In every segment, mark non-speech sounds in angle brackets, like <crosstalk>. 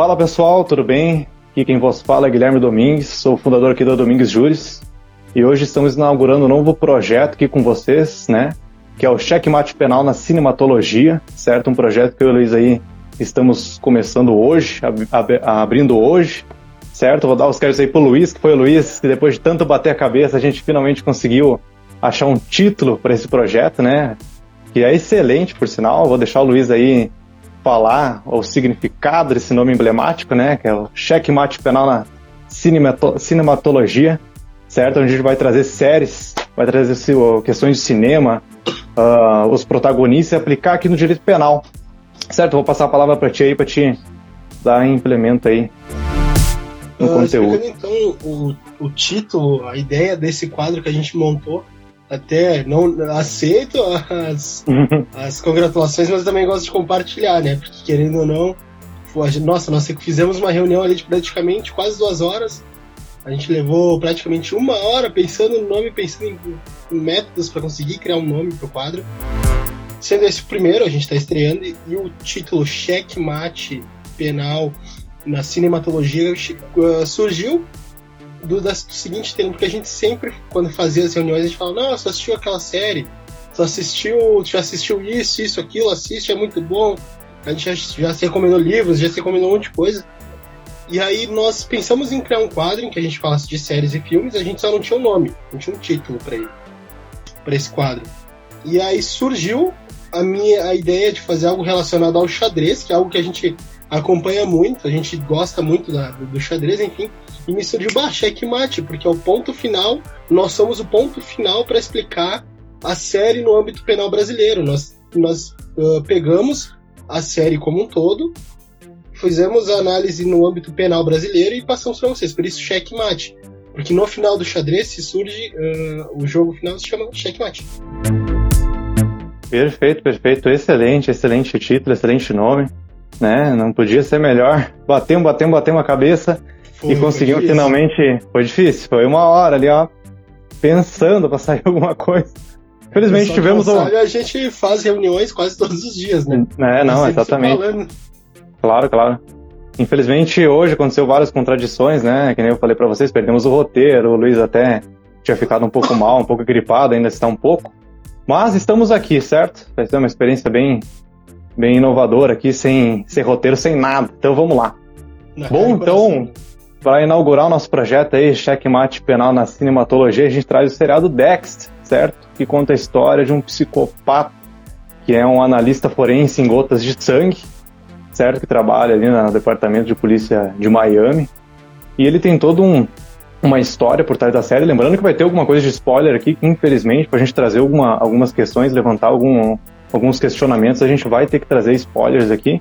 Fala pessoal, tudo bem? Aqui quem vos fala é Guilherme Domingues, sou fundador aqui da Domingues Júris e hoje estamos inaugurando um novo projeto aqui com vocês, né? Que é o Checkmate Penal na Cinematologia, certo? Um projeto que eu e o Luiz aí estamos começando hoje, ab ab abrindo hoje, certo? Vou dar os créditos aí pro Luiz, que foi o Luiz que depois de tanto bater a cabeça a gente finalmente conseguiu achar um título para esse projeto, né? Que é excelente, por sinal. Vou deixar o Luiz aí falar o significado desse nome emblemático, né? Que é o checkmate penal na cinemato cinematologia, certo? Onde a gente vai trazer séries, vai trazer questões de cinema, uh, os protagonistas e aplicar aqui no direito penal. Certo? Vou passar a palavra para ti aí, para ti dar implemento aí no uh, conteúdo. então o, o título, a ideia desse quadro que a gente montou até não aceito as, <laughs> as congratulações, mas também gosto de compartilhar, né? Porque querendo ou não, nossa, nós fizemos uma reunião ali de praticamente quase duas horas. A gente levou praticamente uma hora pensando no nome, pensando em, métodos para conseguir criar um nome para o quadro. Sendo esse o primeiro, a gente está estreando, e, e o título Checkmate Penal na cinematologia uh, surgiu do, do seguinte termo, porque a gente sempre, quando fazia as reuniões, a gente falava, não, assistiu aquela série, você assistiu, já assistiu isso, isso, aquilo, assiste, é muito bom. A gente já, já se recomendou livros, já se recomendou um monte de coisa. E aí nós pensamos em criar um quadro em que a gente falasse de séries e filmes, a gente só não tinha um nome, não tinha um título para ele, para esse quadro. E aí surgiu a minha a ideia de fazer algo relacionado ao xadrez, que é algo que a gente acompanha muito, a gente gosta muito da, do xadrez, enfim, e me surgiu, bah, checkmate, porque é o ponto final, nós somos o ponto final para explicar a série no âmbito penal brasileiro. Nós, nós uh, pegamos a série como um todo, fizemos a análise no âmbito penal brasileiro e passamos para vocês, por isso checkmate. Porque no final do xadrez se surge, uh, o jogo final se chama checkmate. Perfeito, perfeito. Excelente, excelente título, excelente nome né? Não podia ser melhor. Batemos, batemos, batemos a cabeça foi, e conseguimos finalmente. Foi difícil, foi uma hora ali, ó, pensando para sair <laughs> alguma coisa. Infelizmente tivemos. Um... a gente faz reuniões quase todos os dias, né? É, não, exatamente. Claro, claro. Infelizmente hoje aconteceu várias contradições, né? Que nem eu falei para vocês, perdemos o roteiro, o Luiz até tinha ficado um pouco mal, um pouco gripado, ainda está um pouco. Mas estamos aqui, certo? Vai ser uma experiência bem, bem inovador aqui, sem, sem roteiro, sem nada. Então vamos lá. Não, Bom, então, para inaugurar o nosso projeto aí, Checkmate Penal na Cinematologia, a gente traz o seriado Dexter, certo? Que conta a história de um psicopata que é um analista forense em gotas de sangue, certo? Que trabalha ali no departamento de polícia de Miami. E ele tem todo um, uma história por trás da série. Lembrando que vai ter alguma coisa de spoiler aqui, infelizmente, para a gente trazer alguma, algumas questões, levantar algum, alguns questionamentos, a gente vai ter que trazer spoilers aqui,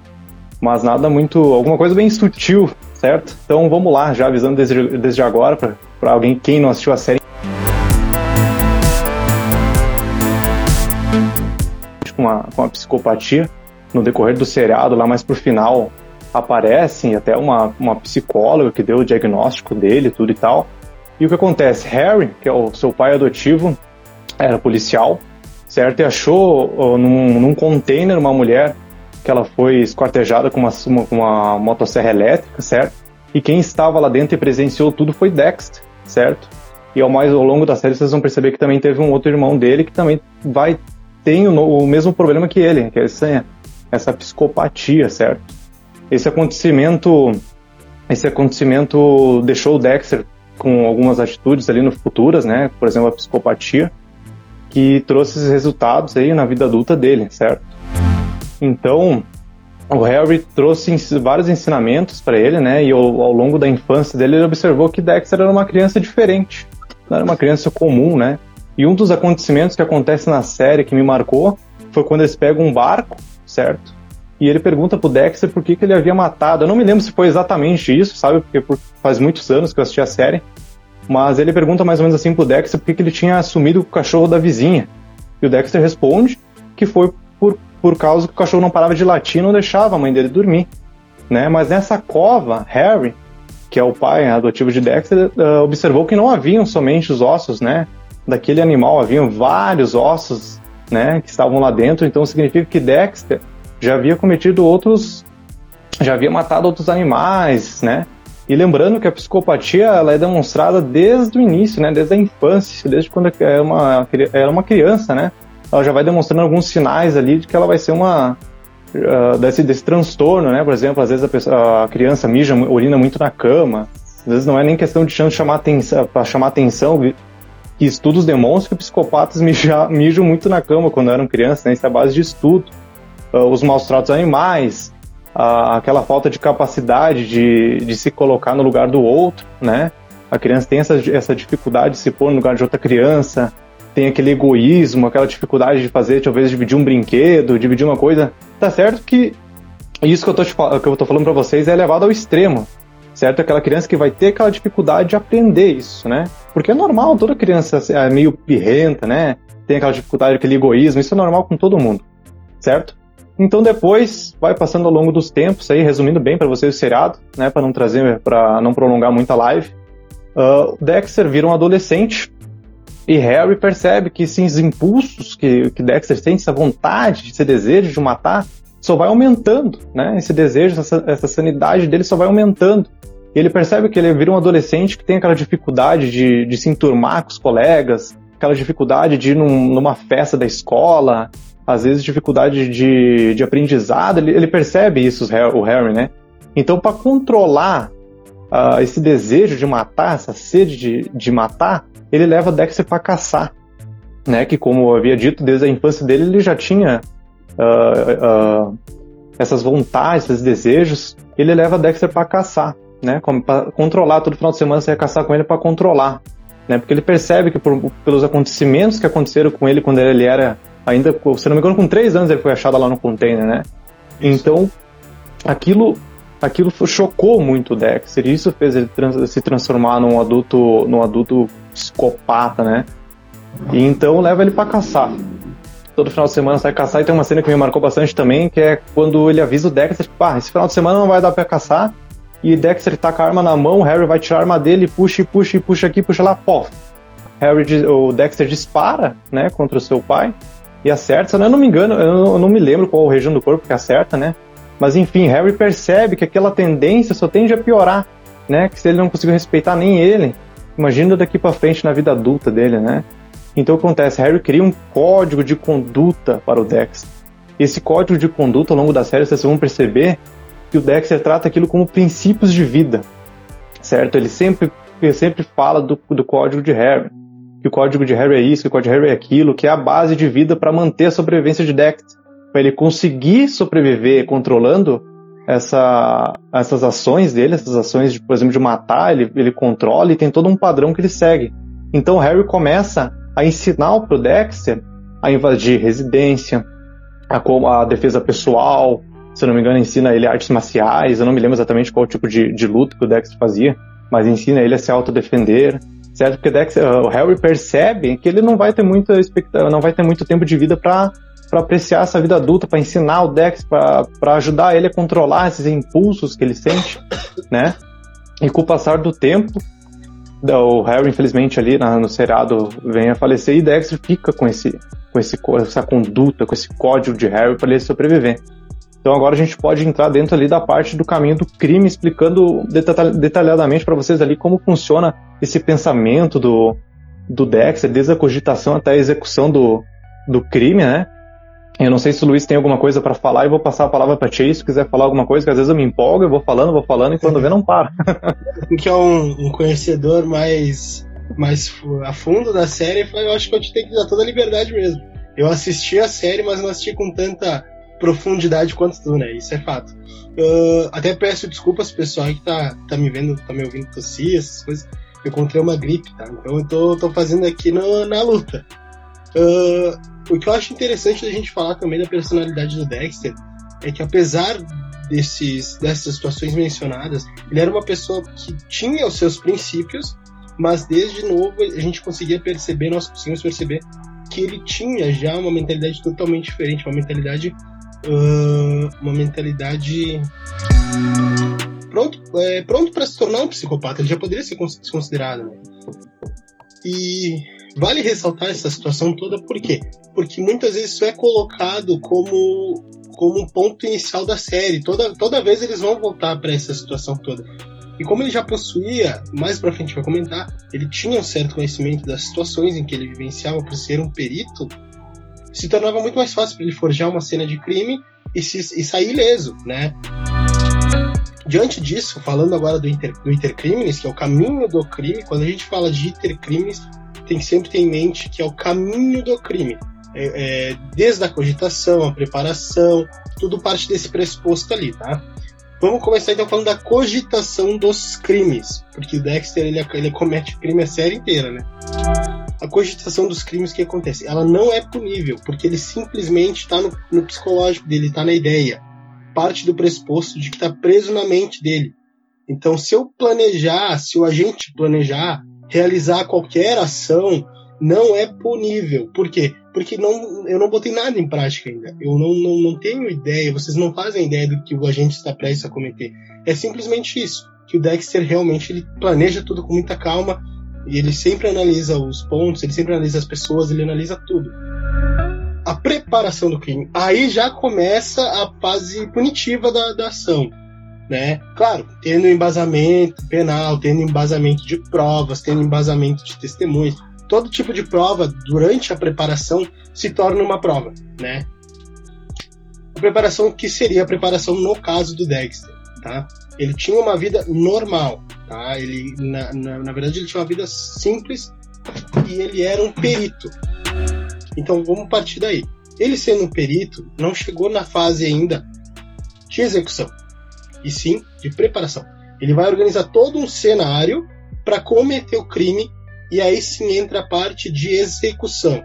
mas nada muito. alguma coisa bem sutil, certo? Então vamos lá, já avisando desde, desde agora, para alguém, quem não assistiu a série. Com uma, com uma psicopatia no decorrer do seriado, lá mais pro final, aparece até uma, uma psicóloga que deu o diagnóstico dele, tudo e tal. E o que acontece? Harry, que é o seu pai adotivo, era policial, certo? E achou num, num container uma mulher que ela foi esquartejada com uma, uma, uma motosserra elétrica, certo? E quem estava lá dentro e presenciou tudo foi Dexter, certo? E ao mais ao longo da série vocês vão perceber que também teve um outro irmão dele que também vai tem o, o mesmo problema que ele, que é essa, essa psicopatia, certo? Esse acontecimento esse acontecimento deixou o Dexter com algumas atitudes ali no futuras, né? Por exemplo, a psicopatia, que trouxe esses resultados aí na vida adulta dele, certo? Então, o Harry trouxe vários ensinamentos para ele, né? E ao, ao, longo da infância dele, ele observou que Dexter era uma criança diferente, não era uma criança comum, né? E um dos acontecimentos que acontece na série que me marcou foi quando eles pegam um barco, certo? E ele pergunta pro Dexter por que, que ele havia matado. Eu não me lembro se foi exatamente isso, sabe? Porque faz muitos anos que eu assisti a série. Mas ele pergunta mais ou menos assim pro Dexter por que, que ele tinha assumido o cachorro da vizinha. E o Dexter responde que foi por, por causa que o cachorro não parava de latir e não deixava a mãe dele dormir. Né? Mas nessa cova, Harry, que é o pai adotivo de Dexter, uh, observou que não haviam somente os ossos né, daquele animal, haviam vários ossos né, que estavam lá dentro, então significa que Dexter já havia cometido outros já havia matado outros animais, né? E lembrando que a psicopatia ela é demonstrada desde o início, né? Desde a infância, desde quando é uma, é uma criança, né? Ela já vai demonstrando alguns sinais ali de que ela vai ser uma uh, desse, desse transtorno, né? Por exemplo, às vezes a, pessoa, a criança mija, urina muito na cama. Às vezes não é nem questão de chamar atenção, para chamar atenção. Que estudos demonstram que psicopatas <laughs> mijam, mijam muito na cama quando eram crianças, né? Isso é a base de estudo. Uh, os maus tratos animais, uh, aquela falta de capacidade de, de se colocar no lugar do outro, né? A criança tem essa, essa dificuldade de se pôr no lugar de outra criança, tem aquele egoísmo, aquela dificuldade de fazer, talvez, dividir um brinquedo, dividir uma coisa. Tá certo que isso que eu tô, te, que eu tô falando para vocês é levado ao extremo, certo? Aquela criança que vai ter aquela dificuldade de aprender isso, né? Porque é normal, toda criança é meio pirrenta, né? Tem aquela dificuldade, aquele egoísmo, isso é normal com todo mundo, certo? Então depois vai passando ao longo dos tempos, aí resumindo bem para vocês o seriado, né, para não trazer, para não prolongar muito a live. Uh, Dexter vira um adolescente e Harry percebe que esses impulsos que, que Dexter sente, essa vontade, esse desejo de matar, só vai aumentando, né? Esse desejo, essa, essa sanidade dele só vai aumentando. E ele percebe que ele vira um adolescente que tem aquela dificuldade de, de se enturmar com os colegas, aquela dificuldade de ir num, numa festa da escola, às vezes dificuldade de, de aprendizado. Ele, ele percebe isso, o Harry, né? Então, para controlar uh, esse desejo de matar, essa sede de, de matar, ele leva Dexter para caçar, né? Que como eu havia dito desde a infância dele, ele já tinha uh, uh, essas vontades, esses desejos. Ele leva Dexter para caçar, né? Para controlar todo final de semana você ia caçar com ele para controlar, né? Porque ele percebe que por, pelos acontecimentos que aconteceram com ele quando ele era ainda, se não me engano, com três anos ele foi achado lá no container, né? Então aquilo aquilo chocou muito o Dexter isso fez ele trans se transformar num adulto num adulto psicopata, né? E então leva ele para caçar. Todo final de semana sai caçar e tem uma cena que me marcou bastante também, que é quando ele avisa o Dexter, tipo, ah, esse final de semana não vai dar para caçar. E Dexter tá com a arma na mão, Harry vai tirar a arma dele, puxa e puxa e puxa aqui, puxa lá, pô. Harry, o Dexter dispara, né, contra o seu pai e acerta. Se eu não me engano, eu não me lembro qual região do corpo que acerta, né? Mas enfim, Harry percebe que aquela tendência só tende a piorar, né? Que se ele não conseguir respeitar nem ele, Imagina daqui para frente na vida adulta dele, né? Então acontece? Harry cria um código de conduta para o Dexter. Esse código de conduta ao longo da série vocês vão perceber que o Dexter trata aquilo como princípios de vida, certo? Ele sempre, ele sempre fala do, do código de Harry, que o código de Harry é isso, que o código de Harry é aquilo, que é a base de vida para manter a sobrevivência de Dexter, para ele conseguir sobreviver controlando essa, essas ações dele, essas ações, de, por exemplo, de matar, ele, ele controla e tem todo um padrão que ele segue. Então o Harry começa a ensinar pro Dexter a invadir residência, a, a defesa pessoal, se eu não me engano, ensina ele artes marciais, eu não me lembro exatamente qual tipo de, de luta que o Dexter fazia, mas ensina ele a se autodefender, certo? Porque o Harry percebe que ele não vai ter muita não vai ter muito tempo de vida para para apreciar essa vida adulta, para ensinar o Dex, para ajudar ele a controlar esses impulsos que ele sente, né? E com o passar do tempo, o Harry, infelizmente, ali no seriado vem a falecer e Dexter fica com, esse, com esse, essa conduta, com esse código de Harry para ele sobreviver. Então agora a gente pode entrar dentro ali da parte do caminho do crime, explicando detalhadamente para vocês ali como funciona esse pensamento do, do Dexter, desde a cogitação até a execução do, do crime, né? Eu não sei se o Luiz tem alguma coisa para falar e vou passar a palavra para Chase se quiser falar alguma coisa, que às vezes eu me empolgo, eu vou falando, vou falando e quando vê não para. <laughs> que é um, um, conhecedor mais, mais a fundo da série, eu acho que eu te tenho que dar toda a liberdade mesmo. Eu assisti a série, mas não assisti com tanta profundidade quanto tu, né? Isso é fato. Uh, até peço desculpas pessoal que tá, tá me vendo, tá me ouvindo tossir, essas coisas. Eu encontrei uma gripe, tá? Então eu tô, tô fazendo aqui no, na luta. Uh, o que eu acho interessante da gente falar também da personalidade do Dexter é que apesar desses, dessas situações mencionadas, ele era uma pessoa que tinha os seus princípios, mas desde novo a gente conseguia perceber, nós conseguimos perceber que ele tinha já uma mentalidade totalmente diferente, uma mentalidade uh, uma mentalidade pronto é, pronto para se tornar um psicopata. Ele já poderia ser considerado. Né? E Vale ressaltar essa situação toda por quê? Porque muitas vezes isso é colocado como, como um ponto inicial da série. Toda, toda vez eles vão voltar para essa situação toda. E como ele já possuía, mais pra frente vai comentar, ele tinha um certo conhecimento das situações em que ele vivenciava por ser um perito, se tornava muito mais fácil para ele forjar uma cena de crime e, se, e sair ileso, né? Diante disso, falando agora do, inter, do intercrimes, que é o caminho do crime, quando a gente fala de intercrimes, tem que sempre ter em mente que é o caminho do crime. É, é, desde a cogitação, a preparação, tudo parte desse pressuposto ali, tá? Vamos começar então falando da cogitação dos crimes, porque o Dexter ele, ele comete crime a série inteira, né? A cogitação dos crimes que acontece, ela não é punível, porque ele simplesmente está no, no, psicológico dele, está na ideia, parte do pressuposto de que está preso na mente dele. Então, se eu planejar, se o agente planejar realizar qualquer ação, não é punível. Por quê? Porque não, eu não botei nada em prática ainda. Eu não, não, não tenho ideia, vocês não fazem ideia do que o agente está prestes a cometer. É simplesmente isso. Que o Dexter realmente ele planeja tudo com muita calma e ele sempre analisa os pontos, ele sempre analisa as pessoas, ele analisa tudo. A preparação do crime. Aí já começa a fase punitiva da, da ação. Né? Claro, tendo embasamento penal, tendo embasamento de provas, tendo embasamento de testemunhas todo tipo de prova durante a preparação se torna uma prova, né? A preparação que seria a preparação no caso do Dexter, tá? Ele tinha uma vida normal, tá? Ele, na, na, na verdade, ele tinha uma vida simples e ele era um perito. Então vamos partir daí. Ele sendo um perito, não chegou na fase ainda de execução, e sim de preparação. Ele vai organizar todo um cenário para cometer o crime e aí sim entra a parte de execução.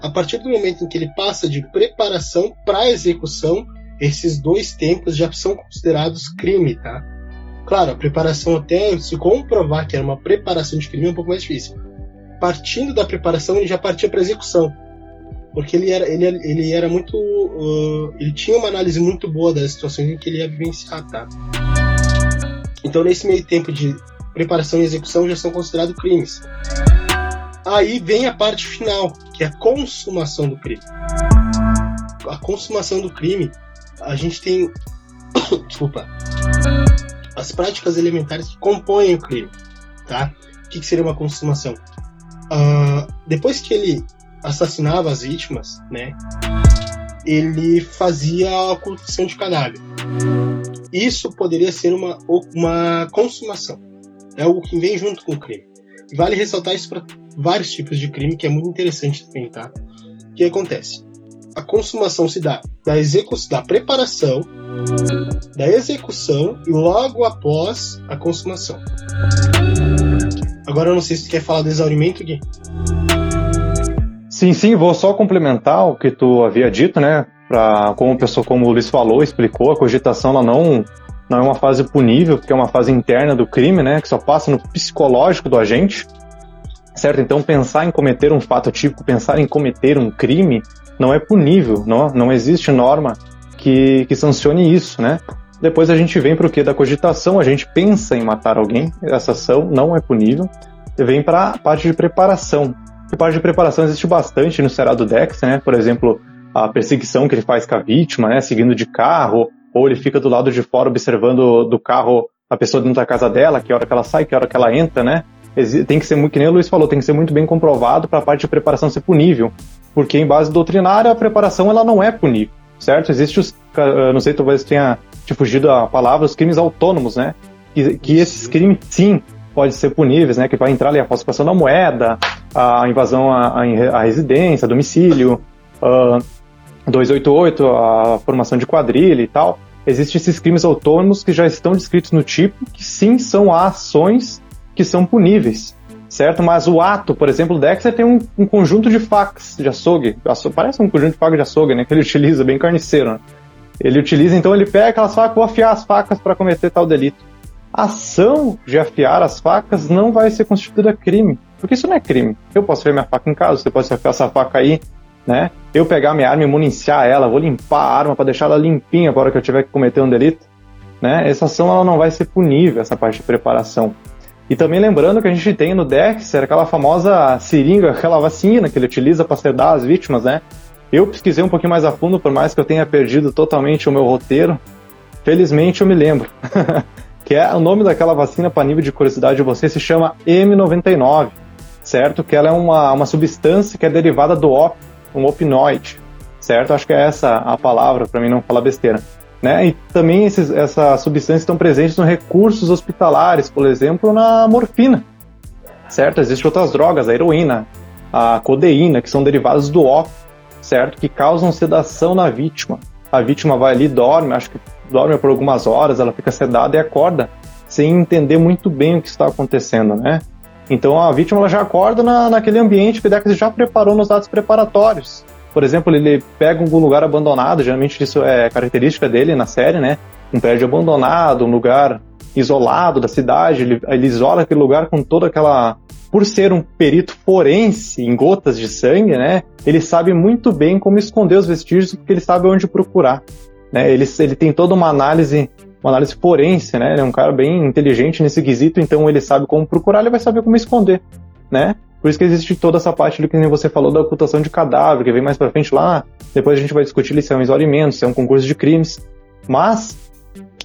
A partir do momento em que ele passa de preparação para execução, esses dois tempos já são considerados crime, tá? Claro, a preparação até se comprovar que era uma preparação de crime é um pouco mais difícil. Partindo da preparação, ele já partia para execução, porque ele era, ele, ele era muito, uh, ele tinha uma análise muito boa das situações em que ele ia vivenciar, tá? Então nesse meio tempo de preparação e execução já são considerados crimes. Aí vem a parte final, que é a consumação do crime. A consumação do crime, a gente tem. <coughs> Desculpa. As práticas elementares que compõem o crime. Tá? O que, que seria uma consumação? Uh, depois que ele assassinava as vítimas, né? Ele fazia a ocultação de cadáver. Isso poderia ser uma, uma consumação é algo que vem junto com o crime. Vale ressaltar isso para vários tipos de crime, que é muito interessante também, tá? O que acontece? A consumação se dá da execução, da preparação, da execução e logo após a consumação. Agora eu não sei se tu quer falar do exaurimento, Gui. Sim, sim, vou só complementar o que tu havia dito, né? Pra, como, a pessoa, como o Luiz falou, explicou, a cogitação ela não não é uma fase punível, porque é uma fase interna do crime, né, que só passa no psicológico do agente, certo? Então pensar em cometer um fato típico, pensar em cometer um crime, não é punível, não, não existe norma que, que sancione isso, né? Depois a gente vem para o que da cogitação, a gente pensa em matar alguém, essa ação não é punível, vem para a parte de preparação. A parte de preparação existe bastante no Será do Dex, né? Por exemplo, a perseguição que ele faz com a vítima, né? Seguindo de carro, ou ele fica do lado de fora observando do carro a pessoa dentro da casa dela, que hora que ela sai, que hora que ela entra, né? Tem que ser muito, que nem o Luiz falou, tem que ser muito bem comprovado para a parte de preparação ser punível. Porque em base doutrinária, a preparação ela não é punível, certo? Existe os, não sei, talvez tenha te fugido a palavra, os crimes autônomos, né? Que, que esses crimes, sim, podem ser puníveis, né? Que vai entrar ali a falsificação da moeda, a invasão à, à residência, domicílio, uh, 288, a formação de quadrilha e tal existem esses crimes autônomos que já estão descritos no tipo, que sim são ações que são puníveis, certo? Mas o ato, por exemplo, o Dexter tem um, um conjunto de facas de açougue, parece um conjunto de facas de açougue, né, que ele <laughs> utiliza, bem carniceiro, né? Ele utiliza, então ele pega aquelas facas, vou afiar as facas para cometer tal delito. Ação de afiar as facas não vai ser constituída crime, porque isso não é crime. Eu posso afiar minha faca em casa, você pode afiar essa faca aí, né? Eu pegar minha arma e municiar ela, vou limpar a arma para deixar ela limpinha para que eu tiver que cometer um delito, né? Essa ação ela não vai ser punível, essa parte de preparação. E também lembrando que a gente tem no Dexter aquela famosa seringa, <laughs> aquela vacina que ele utiliza para sedar as vítimas, né? Eu pesquisei um pouquinho mais a fundo, por mais que eu tenha perdido totalmente o meu roteiro. Felizmente eu me lembro. <laughs> que é o nome daquela vacina para nível de curiosidade de você se chama M99, certo? Que ela é uma, uma substância que é derivada do ópio, um opinoide, certo? Acho que é essa a palavra para mim não falar besteira. Né? E também esses, essas substâncias estão presentes nos recursos hospitalares, por exemplo, na morfina, certo? Existem outras drogas, a heroína, a codeína, que são derivadas do ópio, certo? Que causam sedação na vítima. A vítima vai ali, dorme, acho que dorme por algumas horas, ela fica sedada e acorda sem entender muito bem o que está acontecendo, né? Então a vítima ela já acorda na, naquele ambiente que o Dex já preparou nos dados preparatórios. Por exemplo, ele pega algum lugar abandonado, geralmente isso é característica dele na série, né? Um prédio abandonado, um lugar isolado da cidade, ele, ele isola aquele lugar com toda aquela por ser um perito forense em gotas de sangue, né, ele sabe muito bem como esconder os vestígios porque ele sabe onde procurar. Né? Ele, ele tem toda uma análise, uma análise forense, né? Ele é um cara bem inteligente nesse quesito, então ele sabe como procurar, ele vai saber como esconder, né? Por isso que existe toda essa parte do que você falou da ocultação de cadáver, que vem mais para frente lá. Depois a gente vai discutir se é um isolamento, se é um concurso de crimes. Mas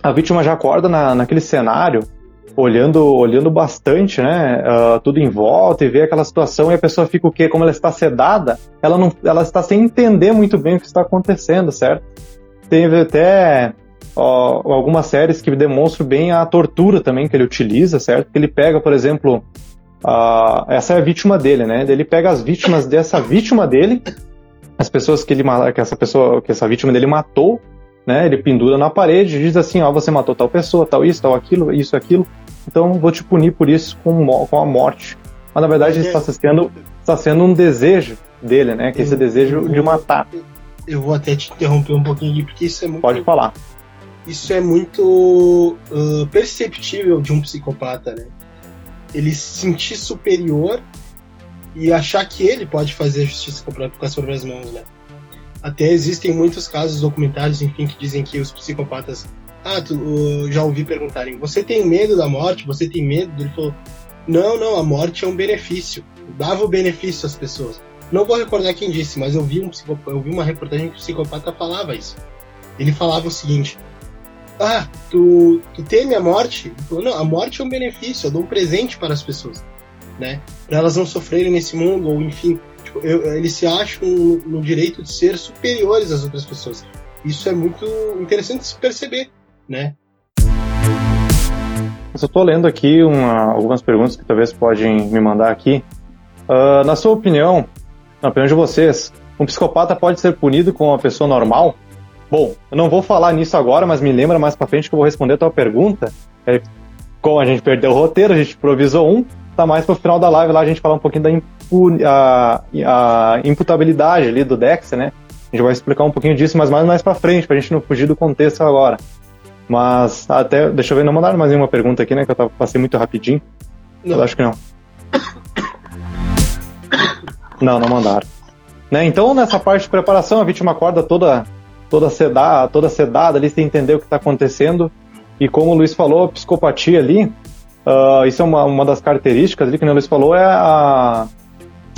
a vítima já acorda na, naquele cenário olhando, olhando bastante, né, uh, tudo em volta e vê aquela situação e a pessoa fica o quê? Como ela está sedada, ela não, ela está sem entender muito bem o que está acontecendo, certo? Teve até ó, algumas séries que demonstram bem a tortura também que ele utiliza, certo? Que ele pega, por exemplo, uh, essa é a vítima dele, né? Ele pega as vítimas dessa vítima dele, as pessoas que ele que essa pessoa, que essa vítima dele matou, né? Ele pendura na parede e diz assim, ó, você matou tal pessoa, tal isso, tal aquilo, isso, aquilo então vou te punir por isso com, com a morte. Mas na verdade é, está sendo, está sendo um desejo dele, né? Que é esse desejo de matar. Eu vou até te interromper um pouquinho aqui, porque isso é muito. Pode falar. Isso é muito uh, perceptível de um psicopata, né? Ele se sentir superior e achar que ele pode fazer a justiça com as próprias mãos, né? Até existem muitos casos documentários, enfim, que dizem que os psicopatas ah, tu, já ouvi perguntarem, você tem medo da morte? Você tem medo? Ele falou, não, não, a morte é um benefício. Dava o benefício às pessoas. Não vou recordar quem disse, mas eu vi, um eu vi uma reportagem que o psicopata falava isso. Ele falava o seguinte: Ah, tu, tu teme a morte? Ele falou, não, a morte é um benefício, eu dou um presente para as pessoas, né? Para elas não sofrerem nesse mundo, ou enfim. Tipo, eu, eles se acham no, direito de ser superiores às outras pessoas. Isso é muito interessante se perceber né? Eu só estou lendo aqui uma, algumas perguntas que talvez podem me mandar aqui. Uh, na sua opinião, na opinião de vocês, um psicopata pode ser punido com uma pessoa normal? Bom, eu não vou falar nisso agora, mas me lembra mais para frente que eu vou responder a tua pergunta. É, como a gente perdeu o roteiro, a gente improvisou um, tá mais pro final da live lá a gente falar um pouquinho da impu a, a imputabilidade ali do Dex, né? A gente vai explicar um pouquinho disso, mas mais mais para frente, pra gente não fugir do contexto agora. Mas até, deixa eu ver, não mandaram mais nenhuma pergunta aqui, né? Que eu tava, passei muito rapidinho. Não. Eu acho que não. Não, não mandaram. Né? Então, nessa parte de preparação, a vítima acorda toda, toda, sedada, toda sedada ali, sem entender o que está acontecendo. E como o Luiz falou, a psicopatia ali, uh, isso é uma, uma das características ali, que o Luiz falou, é a,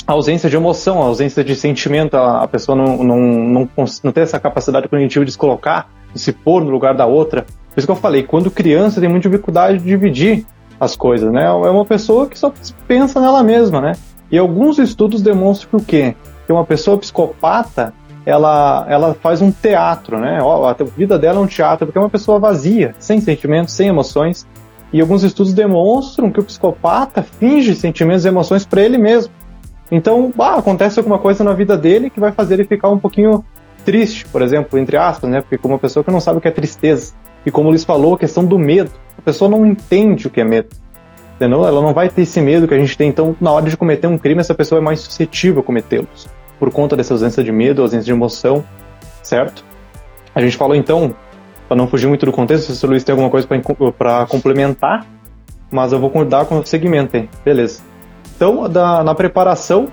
a ausência de emoção, a ausência de sentimento. A, pessoa não, não, não, não tem essa capacidade cognitiva de se colocar, de se pôr no lugar da outra. Por isso que eu falei, quando criança tem muita dificuldade de dividir as coisas, né? É uma pessoa que só pensa nela mesma, né? E alguns estudos demonstram que o quê? Que uma pessoa psicopata, ela, ela faz um teatro, né? A vida dela é um teatro, porque é uma pessoa vazia, sem sentimentos, sem emoções. E alguns estudos demonstram que o psicopata finge sentimentos e emoções para ele mesmo. Então, bah, acontece alguma coisa na vida dele que vai fazer ele ficar um pouquinho triste, por exemplo, entre aspas, né? Porque como uma pessoa que não sabe o que é tristeza. E como o Luiz falou, a questão do medo. A pessoa não entende o que é medo. Entendeu? Ela não vai ter esse medo que a gente tem. Então, na hora de cometer um crime, essa pessoa é mais suscetível a cometê-los. Por conta dessa ausência de medo, ausência de emoção, certo? A gente falou então, para não fugir muito do contexto, se o Luiz tem alguma coisa para complementar, mas eu vou dar com o segmento. Beleza. Então, da, na preparação,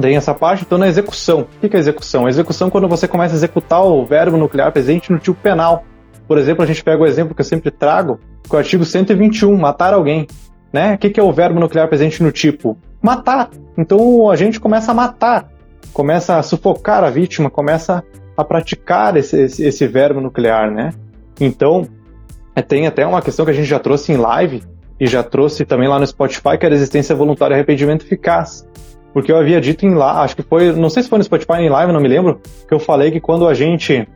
tem essa parte, então na execução. O que é execução? A execução é quando você começa a executar o verbo nuclear presente no tipo penal. Por exemplo, a gente pega o exemplo que eu sempre trago, que é o artigo 121, matar alguém. Né? O que é o verbo nuclear presente no tipo? Matar. Então a gente começa a matar. começa a sufocar a vítima, começa a praticar esse, esse, esse verbo nuclear, né? Então, é, tem até uma questão que a gente já trouxe em live e já trouxe também lá no Spotify, que é a resistência voluntária e arrependimento eficaz. Porque eu havia dito em lá, acho que foi, não sei se foi no Spotify em live, não me lembro, que eu falei que quando a gente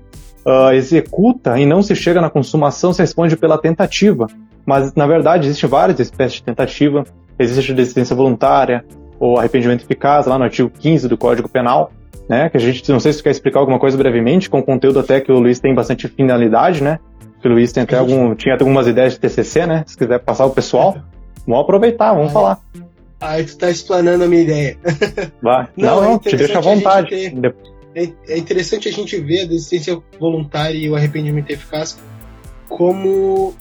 uh, executa e não se chega na consumação, se responde pela tentativa. Mas, na verdade, existem várias espécies de tentativa. Existe a resistência voluntária, ou arrependimento eficaz, lá no artigo 15 do Código Penal, né? Que a gente, não sei se quer explicar alguma coisa brevemente, com conteúdo até que o Luiz tem bastante finalidade, né? Que o Luiz tem até algum, tinha até algumas ideias de TCC, né? Se quiser passar o pessoal, vamos aproveitar, vamos falar. Aí tu tá explanando a minha ideia. <laughs> Vai. Não, não, é te deixa à vontade. Ter, é, é interessante a gente ver a desistência voluntária e o arrependimento eficaz como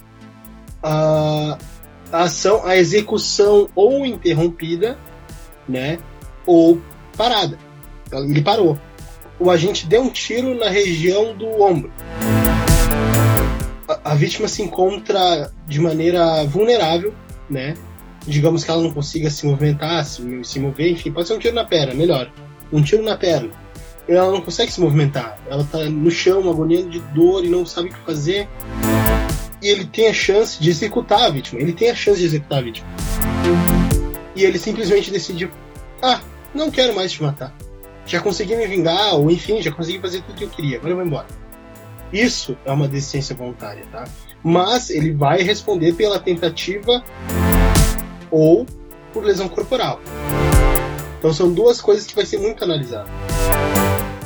a, a ação, a execução ou interrompida, né, ou parada. Ele parou. O agente deu um tiro na região do ombro. A, a vítima se encontra de maneira vulnerável, né? Digamos que ela não consiga se movimentar, se, se mover, enfim, pode ser um tiro na perna, melhor. Um tiro na perna. Ela não consegue se movimentar. Ela tá no chão, agoniando de dor e não sabe o que fazer e ele tem a chance de executar a vítima. Ele tem a chance de executar a vítima. E ele simplesmente decide: ah, não quero mais te matar. Já consegui me vingar, ou enfim, já consegui fazer tudo o que eu queria, agora eu vou embora. Isso é uma desistência voluntária, tá? Mas ele vai responder pela tentativa ou por lesão corporal. Então são duas coisas que vai ser muito analisado.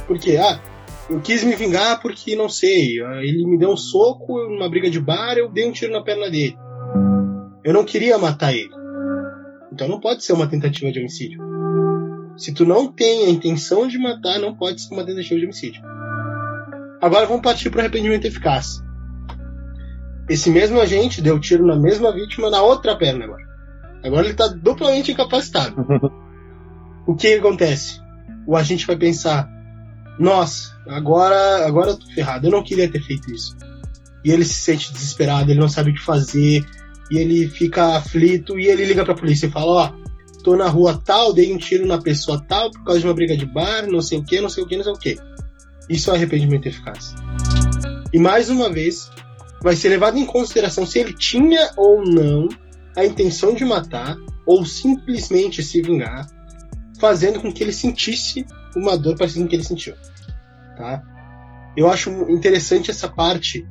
Porque, ah, eu quis me vingar porque, não sei, ele me deu um soco numa briga de bar, eu dei um tiro na perna dele. Eu não queria matar ele. Então não pode ser uma tentativa de homicídio. Se tu não tem a intenção de matar, não pode ser uma tentativa de homicídio. Agora vamos partir para o arrependimento eficaz. Esse mesmo agente deu tiro na mesma vítima na outra perna agora. Agora ele está duplamente incapacitado. <laughs> o que acontece? O agente vai pensar: nossa, agora, agora eu tô ferrado, eu não queria ter feito isso. E ele se sente desesperado, ele não sabe o que fazer, e ele fica aflito, e ele liga pra polícia e fala, ó, tô na rua tal, dei um tiro na pessoa tal por causa de uma briga de bar, não sei o que, não sei o que, não sei o que. Isso é arrependimento eficaz. E mais uma vez, vai ser levado em consideração se ele tinha ou não a intenção de matar, ou simplesmente se vingar, fazendo com que ele sentisse uma dor parecida com que ele sentiu. Tá? Eu acho interessante essa parte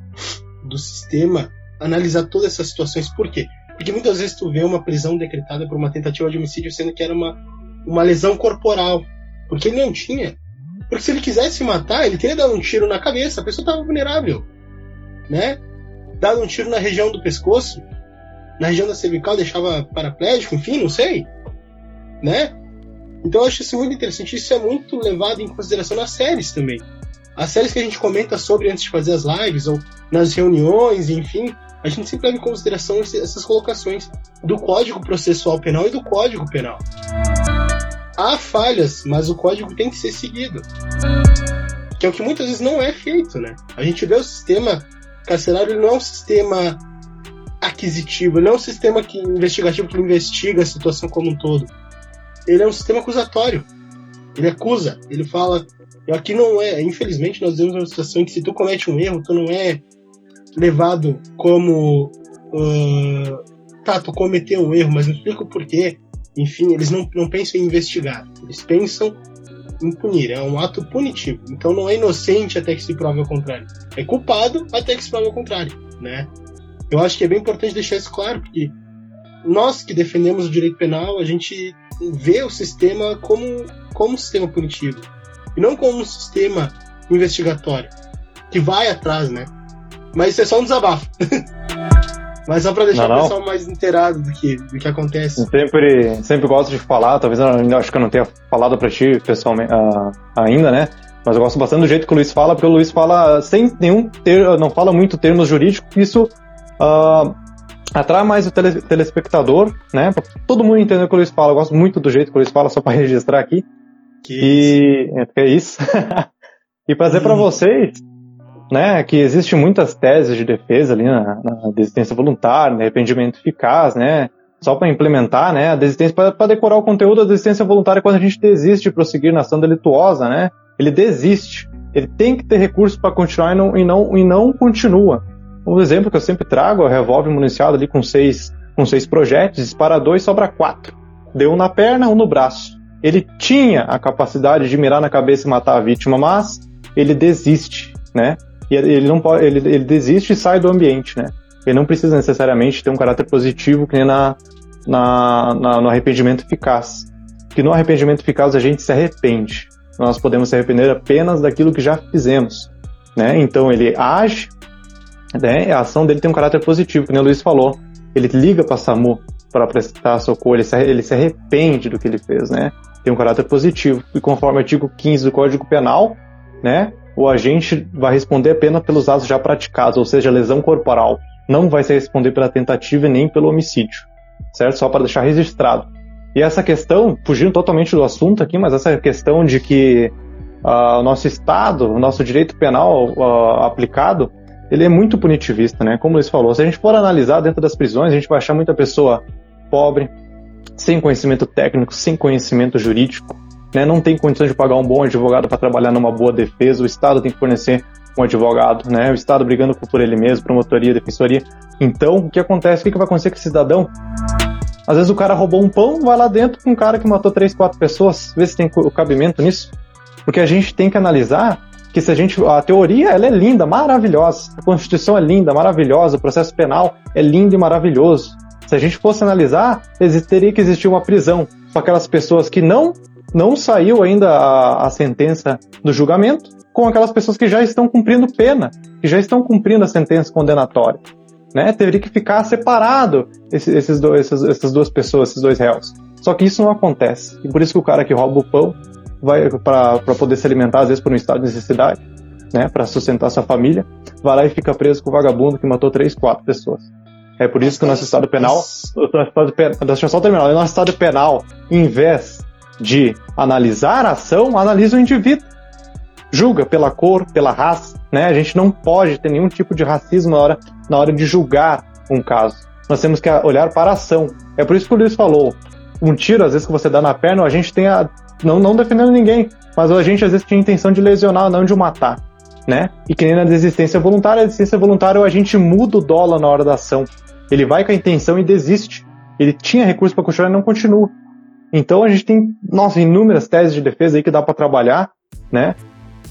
do sistema analisar todas essas situações. Por quê? Porque muitas vezes tu vê uma prisão decretada por uma tentativa de homicídio sendo que era uma, uma lesão corporal. Porque ele não tinha. Porque se ele quisesse matar, ele teria dado um tiro na cabeça, a pessoa estava vulnerável. Né? Dado um tiro na região do pescoço, na região da cervical, deixava paraplégico, enfim, não sei. Né? Então eu acho isso muito interessante. Isso é muito levado em consideração nas séries também. As séries que a gente comenta sobre antes de fazer as lives, ou nas reuniões, enfim, a gente sempre leva em consideração essas colocações do Código Processual Penal e do Código Penal. Há falhas, mas o código tem que ser seguido. Que é o que muitas vezes não é feito, né? A gente vê o sistema carcerário, ele não é um sistema aquisitivo, não é um sistema que, investigativo que investiga a situação como um todo ele é um sistema acusatório. Ele acusa, ele fala. Aqui não é, infelizmente, nós vemos uma situação em que se tu comete um erro, tu não é levado como. Uh, tá, tu cometeu um erro, mas não explica o porquê. Enfim, eles não, não pensam em investigar. Eles pensam em punir. É um ato punitivo. Então não é inocente até que se prove o contrário. É culpado até que se prove o contrário, né? Eu acho que é bem importante deixar isso claro, porque nós que defendemos o direito penal, a gente vê o sistema como, como um sistema punitivo e não como um sistema investigatório que vai atrás, né? Mas isso é só um desabafo. <laughs> Mas só para deixar não, o pessoal mais inteirado do que, do que acontece. Sempre, sempre gosto de falar, talvez eu ainda acho que eu não tenha falado para ti pessoalmente uh, ainda, né? Mas eu gosto bastante do jeito que o Luiz fala, porque o Luiz fala sem nenhum ter, não fala muito termos jurídicos, isso uh, atrai mais o tele, telespectador, né? Pra todo mundo entender o que o Luiz fala. Eu gosto muito do jeito que o Luiz fala, só para <laughs> registrar aqui. Que e isso. É, é isso. <laughs> e para dizer para vocês, né, que existem muitas teses de defesa ali na, na desistência voluntária, no arrependimento eficaz, né? só para implementar, né, a desistência, para decorar o conteúdo da desistência voluntária quando a gente desiste de prosseguir na ação delituosa, né? Ele desiste. Ele tem que ter recurso para continuar e não, e, não, e não continua. Um exemplo que eu sempre trago é o revólver municiado ali com seis, com seis projéteis, dispara dois, sobra quatro. Deu um na perna, um no braço. Ele tinha a capacidade de mirar na cabeça e matar a vítima, mas ele desiste, né? E ele não pode, ele, ele desiste e sai do ambiente, né? Ele não precisa necessariamente ter um caráter positivo que nem na, na, na, no arrependimento eficaz. Que no arrependimento eficaz a gente se arrepende. Nós podemos se arrepender apenas daquilo que já fizemos. Né? Então ele age, né? a ação dele tem um caráter positivo, como o Luiz falou. Ele liga para SAMU para prestar socorro, ele se, ele se arrepende do que ele fez, né? Tem um caráter positivo. E conforme o artigo 15 do Código Penal, né, o agente vai responder apenas pelos atos já praticados, ou seja, lesão corporal. Não vai se responder pela tentativa nem pelo homicídio, certo? Só para deixar registrado. E essa questão, fugindo totalmente do assunto aqui, mas essa questão de que uh, o nosso Estado, o nosso direito penal uh, aplicado, ele é muito punitivista, né? Como eles falou, se a gente for analisar dentro das prisões, a gente vai achar muita pessoa pobre, sem conhecimento técnico, sem conhecimento jurídico, né? não tem condições de pagar um bom advogado para trabalhar numa boa defesa, o Estado tem que fornecer um advogado, né? o Estado brigando por ele mesmo, promotoria, defensoria. Então, o que acontece? O que vai acontecer com esse cidadão? Às vezes o cara roubou um pão, vai lá dentro com um cara que matou três, quatro pessoas, vê se tem o cabimento nisso. Porque a gente tem que analisar que se a gente. A teoria ela é linda, maravilhosa. A Constituição é linda, maravilhosa. O processo penal é lindo e maravilhoso. Se a gente fosse analisar, teria que existir uma prisão para aquelas pessoas que não não saiu ainda a, a sentença do julgamento, com aquelas pessoas que já estão cumprindo pena, que já estão cumprindo a sentença condenatória né? Teria que ficar separado esses, esses dois, essas, essas duas pessoas, esses dois réus. Só que isso não acontece. E por isso que o cara que rouba o pão vai para poder se alimentar, às vezes por um estado de necessidade, né, para sustentar sua família, vai lá e fica preso com o vagabundo que matou três, quatro pessoas. É por isso que o nosso estado penal, o nosso estado penal, deixa eu só terminar, o nosso estado penal, em vez de analisar a ação, analisa o indivíduo julga pela cor, pela raça, né? A gente não pode ter nenhum tipo de racismo na hora, na hora de julgar um caso. Nós temos que olhar para a ação. É por isso que o Luiz falou, um tiro, às vezes, que você dá na perna, a gente tem a. Não, não defendendo ninguém, mas a gente às vezes tinha a intenção de lesionar, não de matar. Né? E que nem na desistência voluntária, a desistência voluntária a gente muda o dólar na hora da ação. Ele vai com a intenção e desiste. Ele tinha recurso para continuar e não continua. Então a gente tem, nossa, inúmeras teses de defesa aí que dá para trabalhar, né?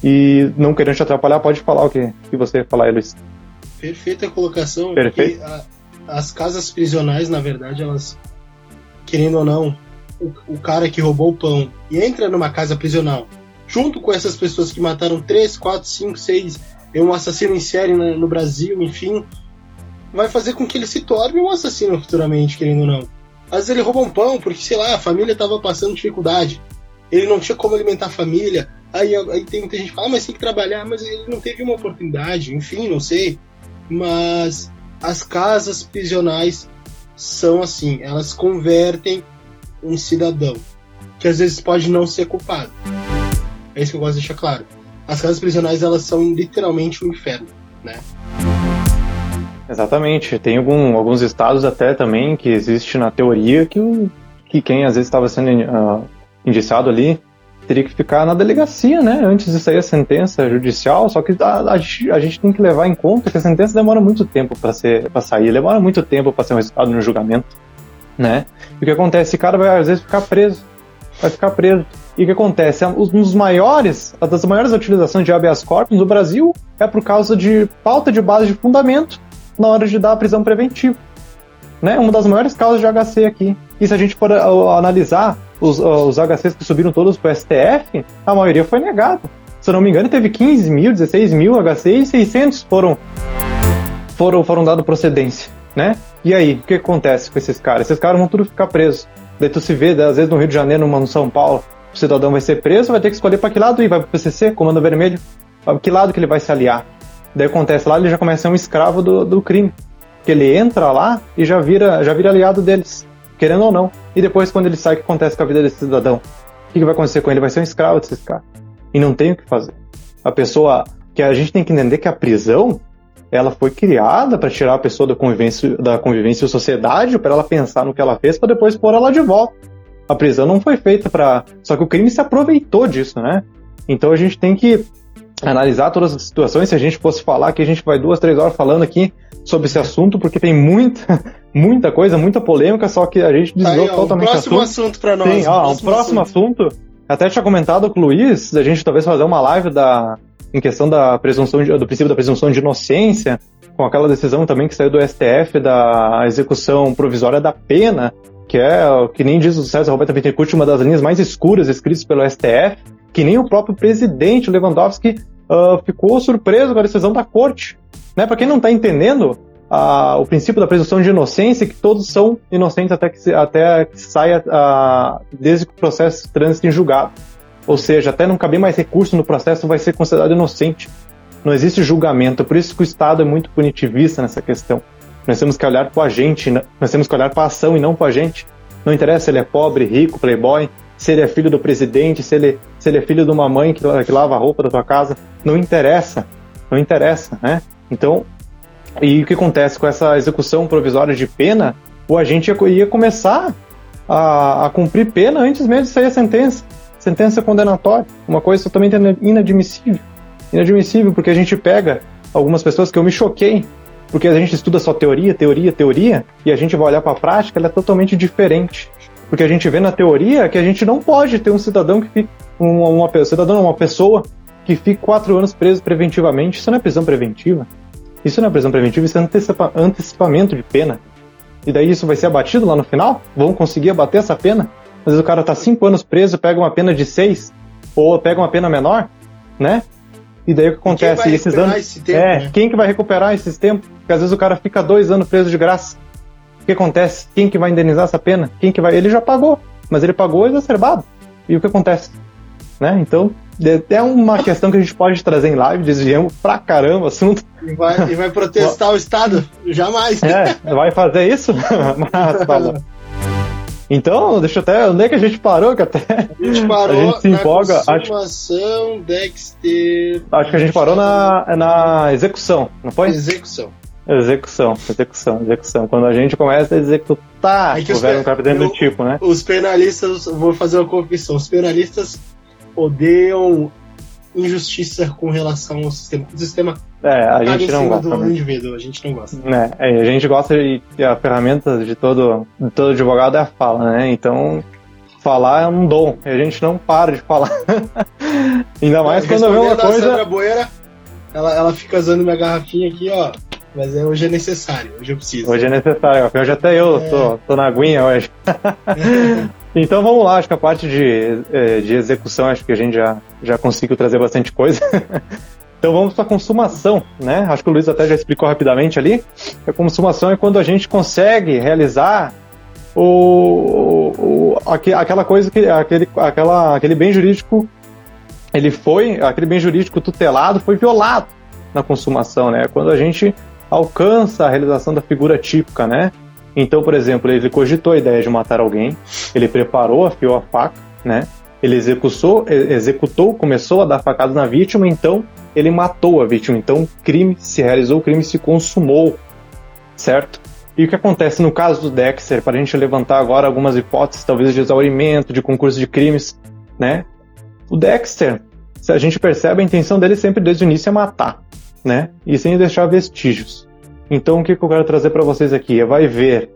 E não querendo te atrapalhar, pode falar o que, que você ia falar, Luiz. Perfeita colocação. Perfeito. A, as casas prisionais, na verdade, elas, querendo ou não, o, o, cara que roubou o pão e entra numa casa prisional, junto com essas pessoas que mataram 3, 4, 5, 6, um assassino em série no, no Brasil, enfim, vai fazer com que ele se torne um assassino futuramente, querendo ou não. Às vezes ele rouba um pão porque, sei lá, a família estava passando dificuldade. Ele não tinha como alimentar a família, Aí, aí tem muita gente que fala, ah, mas tem que trabalhar, mas ele não teve uma oportunidade, enfim, não sei. Mas as casas prisionais são assim, elas convertem um cidadão que às vezes pode não ser culpado. É isso que eu gosto de deixar claro. As casas prisionais elas são literalmente um inferno, né? Exatamente. Tem algum, alguns estados até também que existe na teoria que, que quem às vezes estava sendo uh, indiciado ali teria que ficar na delegacia, né? Antes de sair a sentença judicial. Só que a, a, a gente tem que levar em conta que a sentença demora muito tempo para ser para sair, demora muito tempo para ser um resultado no julgamento, né? E o que acontece? Esse cara vai às vezes ficar preso, vai ficar preso. E o que acontece? Um dos maiores, uma das maiores utilizações de habeas corpus no Brasil é por causa de falta de base de fundamento na hora de dar a prisão preventiva. Né? Uma das maiores causas de HC aqui. E se a gente for analisar os, os HCs que subiram todos para o STF, a maioria foi negada. Se eu não me engano, teve 15 mil, 16 mil HCs e 600 foram, foram, foram dados procedência, né? E aí, o que acontece com esses caras? Esses caras vão tudo ficar presos. Daí tu se vê, às vezes no Rio de Janeiro, numa no São Paulo, o cidadão vai ser preso, vai ter que escolher para que lado ir, vai pro PCC, Comando Vermelho, para que lado que ele vai se aliar. Daí acontece lá, ele já começa a ser um escravo do, do crime. Que ele entra lá e já vira, já vira aliado deles querendo ou não. E depois, quando ele sai, o que acontece com a vida desse cidadão? O que vai acontecer com ele? Vai ser um escravo desses caras. E não tem o que fazer. A pessoa. que a gente tem que entender que a prisão ela foi criada para tirar a pessoa da convivência, da convivência e sociedade, para ela pensar no que ela fez, para depois pôr ela de volta. A prisão não foi feita para. Só que o crime se aproveitou disso, né? Então a gente tem que analisar todas as situações. Se a gente fosse falar, que a gente vai duas, três horas falando aqui sobre esse assunto, porque tem muita, <laughs> muita coisa, muita polêmica, só que a gente desviou Aí, ó, totalmente próximo assunto, assunto para nós. Sim, ó, um próximo assunto. assunto. Até tinha comentado com o Luiz, a gente talvez fazer uma live da, em questão da presunção de, do princípio da presunção de inocência, com aquela decisão também que saiu do STF da execução provisória da pena, que é, que nem diz o César Roberto Bittencourt, uma das linhas mais escuras escritas pelo STF, que nem o próprio presidente Lewandowski uh, ficou surpreso com a decisão da corte. Né? Para quem não está entendendo, uh, o princípio da presunção de inocência, que todos são inocentes até que, até que saia, uh, desde que o processo trânsito em julgado. Ou seja, até não caber mais recurso no processo, vai ser considerado inocente. Não existe julgamento, por isso que o Estado é muito punitivista nessa questão. Nós temos que olhar para o agente, nós temos que olhar para a ação e não para o agente. Não interessa se ele é pobre, rico, playboy, se ele é filho do presidente, se ele, se ele é filho de uma mãe que, que lava a roupa da tua casa. Não interessa. Não interessa, né? Então, e o que acontece com essa execução provisória de pena? O agente ia, ia começar a, a cumprir pena antes mesmo de sair a sentença sentença condenatória, uma coisa totalmente inadmissível. Inadmissível, porque a gente pega algumas pessoas que eu me choquei, porque a gente estuda só teoria, teoria, teoria, e a gente vai olhar para a prática, ela é totalmente diferente. Porque a gente vê na teoria que a gente não pode ter um cidadão que fique, uma, uma cidadão, uma pessoa que fique quatro anos preso preventivamente. Isso não é prisão preventiva. Isso não é prisão preventiva, isso é antecipa, antecipamento de pena. E daí isso vai ser abatido lá no final? Vão conseguir abater essa pena? Às vezes o cara tá cinco anos preso, pega uma pena de seis, ou pega uma pena menor, né? E daí o que acontece? quem esses anos. Tempo, é, né? quem que vai recuperar esses tempos? Porque às vezes o cara fica dois anos preso de graça. O que acontece? Quem que vai indenizar essa pena? Quem que vai? Ele já pagou, mas ele pagou exacerbado. E o que acontece? Né? Então, é uma questão que a gente pode trazer em live, desviamos pra caramba o assunto. E vai, e vai protestar o Estado? Jamais. É, vai fazer isso? <laughs> mas. Então, deixa eu até. Onde é que a gente parou? Que até a gente parou <laughs> a gente se empolga. acho, Dexter. Acho que a gente parou na, na execução, não foi? Execução. Execução, execução, execução. Quando a gente começa a executar é que o verbo dentro do tipo, né? Os penalistas, vou fazer uma confissão, os penalistas odeiam injustiça com relação ao sistema. O sistema é, a gente não gosta. Do indivíduo, a gente não gosta. É, a gente gosta de a ferramenta de todo, de todo advogado é a fala, né? Então, falar é um dom. E a gente não para de falar. <laughs> Ainda mais é, quando vê uma coisa. Sandra Boeira, ela, ela fica usando minha garrafinha aqui, ó. Mas é, hoje é necessário, hoje eu preciso. Hoje é necessário, hoje até eu é. tô, tô na aguinha hoje. <laughs> então vamos lá, acho que a parte de, é, de execução, acho que a gente já, já conseguiu trazer bastante coisa. <laughs> Então vamos para a consumação, né? Acho que o Luiz até já explicou rapidamente ali. A consumação é quando a gente consegue realizar o, o, aquela coisa que aquele, aquela, aquele bem jurídico ele foi aquele bem jurídico tutelado foi violado na consumação, né? Quando a gente alcança a realização da figura típica, né? Então, por exemplo, ele cogitou a ideia de matar alguém, ele preparou, afiou a faca, né? Ele executou, executou, começou a dar facadas na vítima, então ele matou a vítima. Então o crime se realizou, o crime se consumou, certo? E o que acontece no caso do Dexter, para a gente levantar agora algumas hipóteses, talvez de exaurimento, de concurso de crimes, né? O Dexter, se a gente percebe, a intenção dele sempre desde o início é matar, né? E sem deixar vestígios. Então o que, que eu quero trazer para vocês aqui? É vai ver,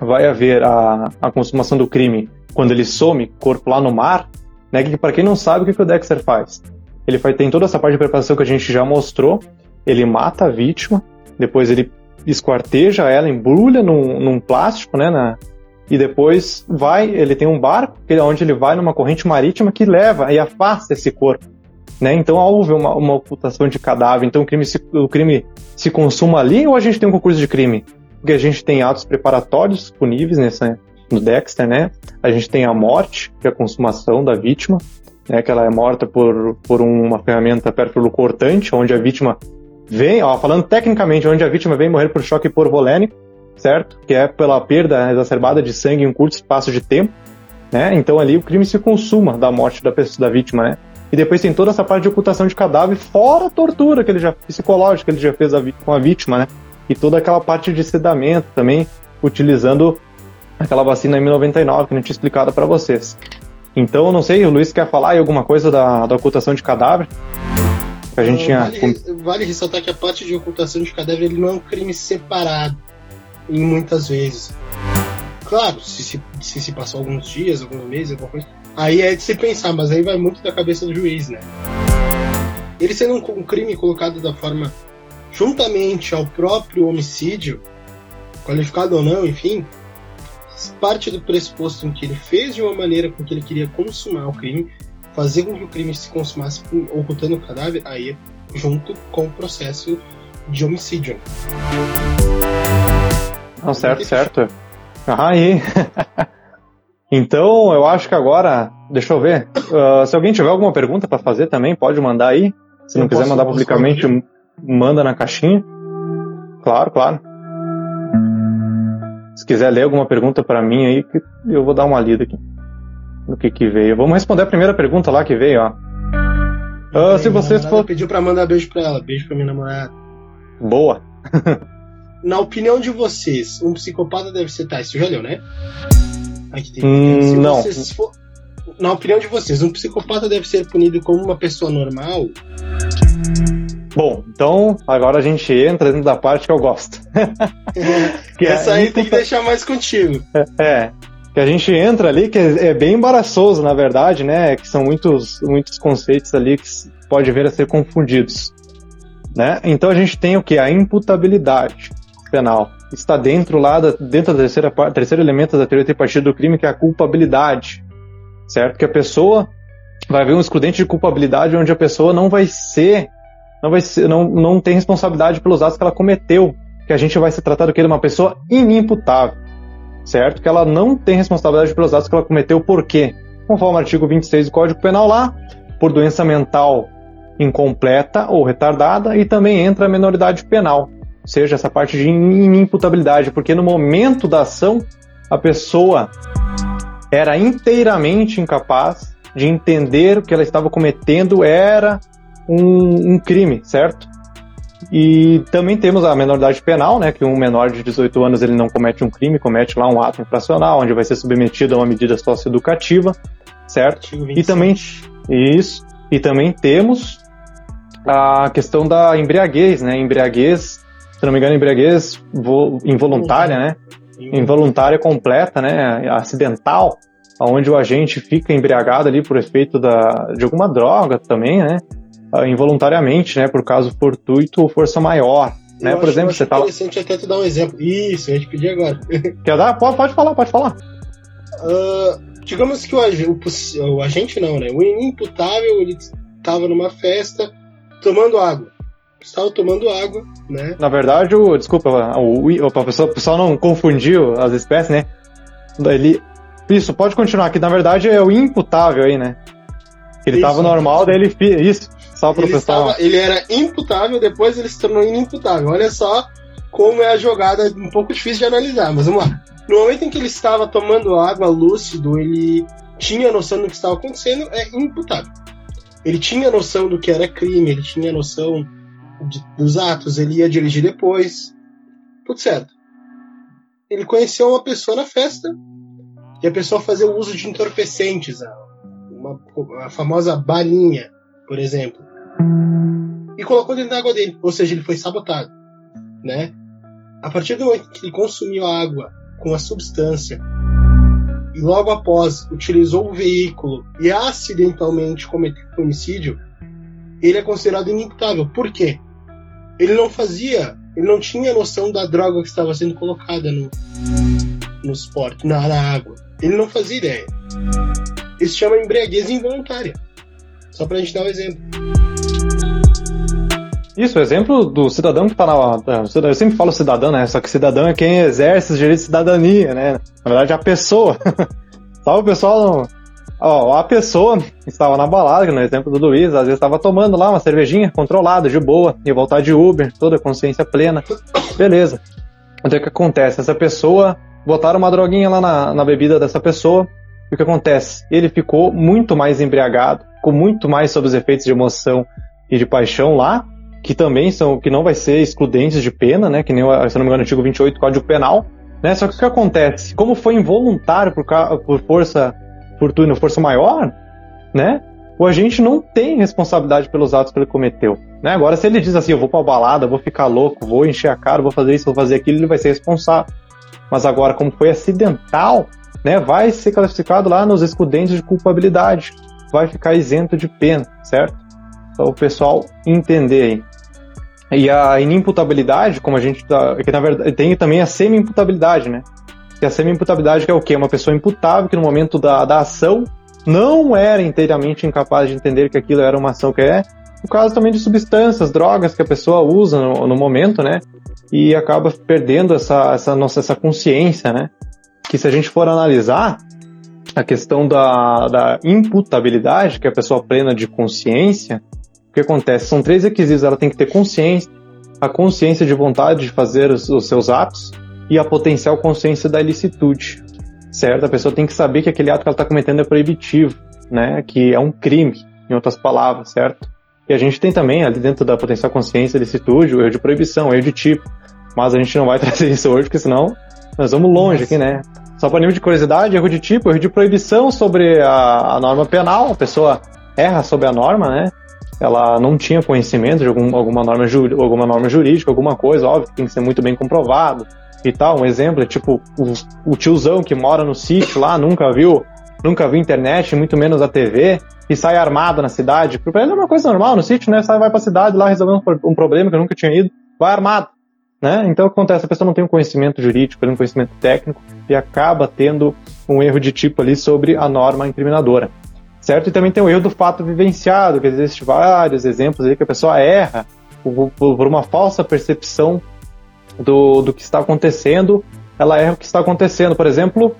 vai haver a, a consumação do crime quando ele some corpo lá no mar, né? Que para quem não sabe o que, que o Dexter faz, ele vai, tem toda essa parte de preparação que a gente já mostrou. Ele mata a vítima, depois ele esquarteja ela, embrulha num, num plástico, né? Na, e depois vai, ele tem um barco onde ele vai numa corrente marítima que leva e afasta esse corpo. Né? Então houve uma, uma ocultação de cadáver, então o crime, se, o crime se consuma ali ou a gente tem um concurso de crime? Porque a gente tem atos preparatórios disponíveis nessa, no Dexter, né? A gente tem a morte, que é a consumação da vítima, né? Que ela é morta por, por uma ferramenta pérfuro cortante, onde a vítima vem, ó, falando tecnicamente, onde a vítima vem morrer por choque porvolênico, certo? Que é pela perda exacerbada de sangue em um curto espaço de tempo, né? Então ali o crime se consuma da morte da pessoa, da vítima, né? E depois tem toda essa parte de ocultação de cadáver, fora a tortura que ele já psicológica que ele já fez a, com a vítima, né? E toda aquela parte de sedamento também, utilizando aquela vacina M99 que a gente tinha explicado para vocês. Então, não sei, o Luiz quer falar aí alguma coisa da, da ocultação de cadáver? Que a gente tinha... vale, vale ressaltar que a parte de ocultação de cadáver ele não é um crime separado, em muitas vezes. Claro, se se, se, se passou alguns dias, alguns meses, alguma coisa, aí é de se pensar, mas aí vai muito da cabeça do juiz, né? Ele sendo um, um crime colocado da forma juntamente ao próprio homicídio, qualificado ou não, enfim, parte do pressuposto em que ele fez de uma maneira com que ele queria consumar o crime, fazer com que o crime se consumasse ocultando o cadáver, aí é junto com o processo de homicídio. Não, certo, certo. Ah, aí. <laughs> então, eu acho que agora, deixa eu ver. Uh, se alguém tiver alguma pergunta para fazer também, pode mandar aí. Se não eu quiser posso, mandar publicamente, manda na caixinha. Claro, claro. Se quiser ler alguma pergunta para mim aí, eu vou dar uma lida aqui. No que que veio. Vamos responder a primeira pergunta lá que veio, ó. Uh, se vocês for... pediu para mandar beijo para ela, beijo para minha namorada. Boa. <laughs> Na opinião de vocês, um psicopata deve ser tais. Você já leu, né? Tem. Hum, não. For... Na opinião de vocês, um psicopata deve ser punido como uma pessoa normal? Bom, então agora a gente entra dentro da parte que eu gosto. <laughs> que é Essa aí tem que deixar mais contigo. É, é, que a gente entra ali, que é, é, bem embaraçoso, na verdade, né? Que são muitos, muitos conceitos ali que pode vir a ser confundidos. Né? Então a gente tem o que? A imputabilidade penal. Está dentro lá, da, dentro da terceira, terceiro elemento da teoria tripartida do crime, que é a culpabilidade. Certo? Que a pessoa vai haver um excludente de culpabilidade onde a pessoa não vai ser não vai ser, não, não tem responsabilidade pelos atos que ela cometeu, que a gente vai se tratar do que de uma pessoa inimputável, certo? Que ela não tem responsabilidade pelos atos que ela cometeu, por quê? Conforme o artigo 26 do Código Penal lá, por doença mental incompleta ou retardada, e também entra a menoridade penal, seja, essa parte de inimputabilidade, porque no momento da ação a pessoa era inteiramente incapaz de entender o que ela estava cometendo era um, um crime, certo? E também temos a menoridade penal, né, que um menor de 18 anos ele não comete um crime, comete lá um ato infracional, onde vai ser submetido a uma medida socioeducativa, certo? E também isso. E também temos a questão da embriaguez, né? Embriaguez, se não me engano, embriaguez involuntária, né? Involuntária completa, né? Acidental, onde o agente fica embriagado ali por efeito da, de alguma droga também, né? uh, involuntariamente, né, por caso fortuito ou força maior. Né? por exemplo, você tá. interessante até te dar um exemplo. Isso, eu te pedir agora. <laughs> Quer dar? Pode, pode falar, pode falar. Uh, digamos que o, o, o, agente não, né? O imputável ele estava numa festa tomando água. Estava tomando água, né? Na verdade, o, desculpa, o, o, o, pessoal, o pessoal não confundiu as espécies, né? Ele, isso, pode continuar, que na verdade é o imputável aí, né? Ele estava normal, daí ele. Isso, só para o pessoal. Estava, ele era imputável, depois ele se tornou inimputável. Olha só como é a jogada, um pouco difícil de analisar, mas vamos lá. No momento em que ele estava tomando água lúcido, ele tinha noção do que estava acontecendo, é imputável. Ele tinha noção do que era crime, ele tinha noção dos atos, ele ia dirigir depois. Tudo certo. Ele conheceu uma pessoa na festa e a pessoa fazia o uso de entorpecentes, uma, a famosa balinha, por exemplo e colocou dentro da água dele, ou seja, ele foi sabotado, né? A partir do momento que ele consumiu a água com a substância e logo após utilizou o veículo e acidentalmente cometeu homicídio, ele é considerado inimputável. Por quê? Ele não fazia, ele não tinha noção da droga que estava sendo colocada no, no esporte, na, na água. Ele não fazia ideia. Isso chama embriaguez involuntária. Só pra gente dar um exemplo. Isso, o exemplo do cidadão que está na. Eu sempre falo cidadão, né? Só que cidadão é quem exerce os direitos de cidadania, né? Na verdade, a pessoa. <laughs> O pessoal. Ó, a pessoa estava na balada, no exemplo do Luiz, às vezes estava tomando lá uma cervejinha controlada, de boa, ia voltar de Uber, toda consciência plena. Beleza. Então o que acontece? Essa pessoa, botaram uma droguinha lá na, na bebida dessa pessoa, e o que acontece? Ele ficou muito mais embriagado ficou muito mais sobre os efeitos de emoção e de paixão lá, que também são, que não vai ser excludentes de pena, né? Que nem, se não me engano, o artigo 28 Código Penal, né? Só que o que acontece? Como foi involuntário por, por força fortuna, força maior, né? O agente não tem responsabilidade pelos atos que ele cometeu. Né? Agora, se ele diz assim, eu vou pra balada, vou ficar louco, vou encher a cara, vou fazer isso, vou fazer aquilo, ele vai ser responsável. Mas agora, como foi acidental, né, vai ser classificado lá nos excludentes de culpabilidade. Vai ficar isento de pena, certo? Então, o pessoal entender aí. E a inimputabilidade, como a gente tá, que na verdade tem também a semi-imputabilidade, né? Que a semi-imputabilidade é o quê? Uma pessoa imputável que no momento da, da ação não era inteiramente incapaz de entender que aquilo era uma ação que é. O caso também de substâncias, drogas que a pessoa usa no, no momento, né? E acaba perdendo essa, essa nossa essa consciência, né? Que se a gente for analisar a questão da, da imputabilidade, que é a pessoa plena de consciência, o que acontece? São três requisitos. Ela tem que ter consciência, a consciência de vontade de fazer os, os seus atos e a potencial consciência da ilicitude, certo? A pessoa tem que saber que aquele ato que ela está cometendo é proibitivo, né? Que é um crime, em outras palavras, certo? E a gente tem também ali dentro da potencial consciência da ilicitude o erro de proibição, o erro de tipo. Mas a gente não vai <laughs> trazer isso hoje, porque senão nós vamos longe aqui, né? Só para nível de curiosidade, erro de tipo, erro de proibição sobre a, a norma penal, a pessoa erra sobre a norma, né? ela não tinha conhecimento de algum, alguma, norma alguma norma jurídica, alguma coisa, óbvio, tem que ser muito bem comprovado e tal. Um exemplo é tipo o, o tiozão que mora no sítio lá, nunca viu, nunca viu internet, muito menos a TV, e sai armado na cidade. Pra ele é uma coisa normal no sítio, né? Sai, vai pra cidade lá resolver um, problema que eu nunca tinha ido, vai armado. Né? Então o que acontece? A pessoa não tem um conhecimento jurídico, um conhecimento técnico e acaba tendo um erro de tipo ali sobre a norma incriminadora certo? E também tem o erro do fato vivenciado, que existem vários exemplos aí que a pessoa erra por uma falsa percepção do, do que está acontecendo, ela erra o que está acontecendo. Por exemplo,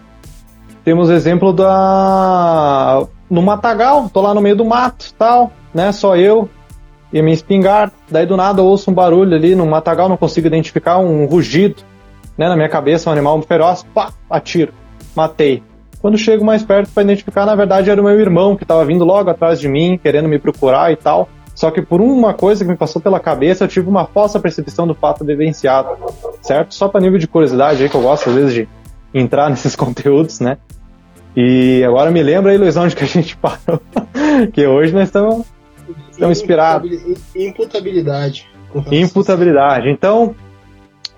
temos exemplo da no matagal, tô lá no meio do mato, tal, né? Só eu e minha espingarda. Daí do nada eu ouço um barulho ali no matagal, não consigo identificar um rugido, né? Na minha cabeça, um animal feroz, pá, atiro, matei. Quando chego mais perto para identificar, na verdade era o meu irmão que estava vindo logo atrás de mim, querendo me procurar e tal. Só que por uma coisa que me passou pela cabeça, eu tive uma falsa percepção do fato vivenciado, certo? Só para nível de curiosidade aí, que eu gosto às vezes de entrar <laughs> nesses conteúdos, né? E agora me lembra aí, Luizão, onde que a gente <laughs> parou. que hoje nós estamos, estamos inspirados. Imputabilidade. Imputabilidade. Então,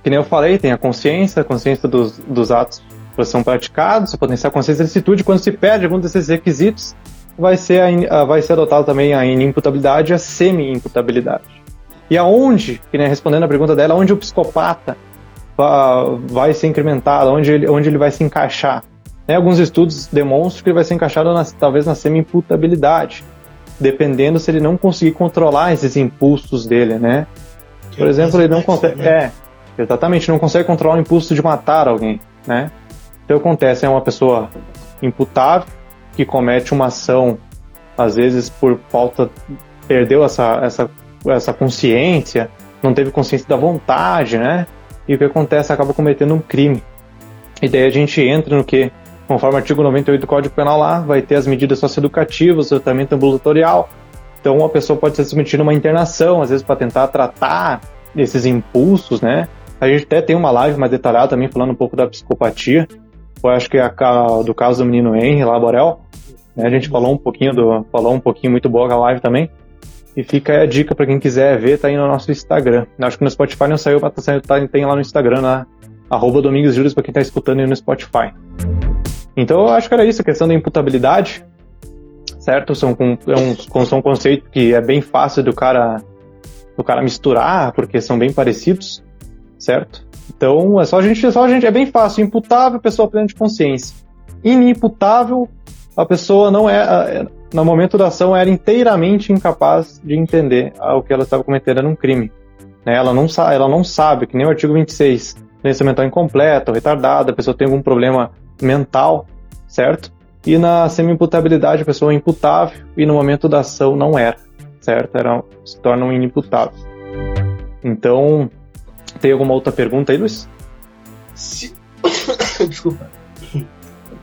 que nem eu falei, tem a consciência, a consciência dos, dos atos são praticados, o potencial consciência e licitude, quando se perde algum desses requisitos, vai ser, a, vai ser adotado também a inimputabilidade e a semi-imputabilidade. E aonde, que, né, respondendo a pergunta dela, onde o psicopata vai ser incrementado, onde ele, onde ele vai se encaixar? Né, alguns estudos demonstram que ele vai ser encaixado na, talvez na semi-imputabilidade, dependendo se ele não conseguir controlar esses impulsos dele, né? Por exemplo, ele não consegue. Né? É, exatamente, não consegue controlar o impulso de matar alguém, né? Então acontece, é uma pessoa imputável que comete uma ação, às vezes por falta, perdeu essa, essa, essa consciência, não teve consciência da vontade, né? E o que acontece? Acaba cometendo um crime. E daí a gente entra no que, conforme o artigo 98 do Código Penal lá, vai ter as medidas socioeducativas, o tratamento ambulatorial. Então a pessoa pode ser submetida a uma internação, às vezes para tentar tratar esses impulsos, né? A gente até tem uma live mais detalhada também falando um pouco da psicopatia, eu acho que é a do caso do menino Henry lá, Borel. Né? A gente falou um pouquinho do. Falou um pouquinho muito boa a live também. E fica aí a dica para quem quiser ver, tá aí no nosso Instagram. Acho que no Spotify não saiu, mas tá, tá, tem lá no Instagram, na arroba Domingos Júlio, pra quem tá escutando aí no Spotify. Então eu acho que era isso, a questão da imputabilidade, certo? São, é um, são um conceito que é bem fácil do cara, do cara misturar, porque são bem parecidos, certo? Então, é só a gente, é só a gente, é bem fácil. Imputável, a pessoa plena de consciência. Inimputável, a pessoa não é, é, no momento da ação, era inteiramente incapaz de entender o que ela estava cometendo era um crime. Né? Ela, não, ela não sabe, que nem o artigo 26, doença mental incompleta, retardada, a pessoa tem algum problema mental, certo? E na semi-imputabilidade, a pessoa é imputável e no momento da ação não era, certo? Era, se torna um inimputável. Então, tem alguma outra pergunta aí, Luiz? Se... <coughs> Desculpa.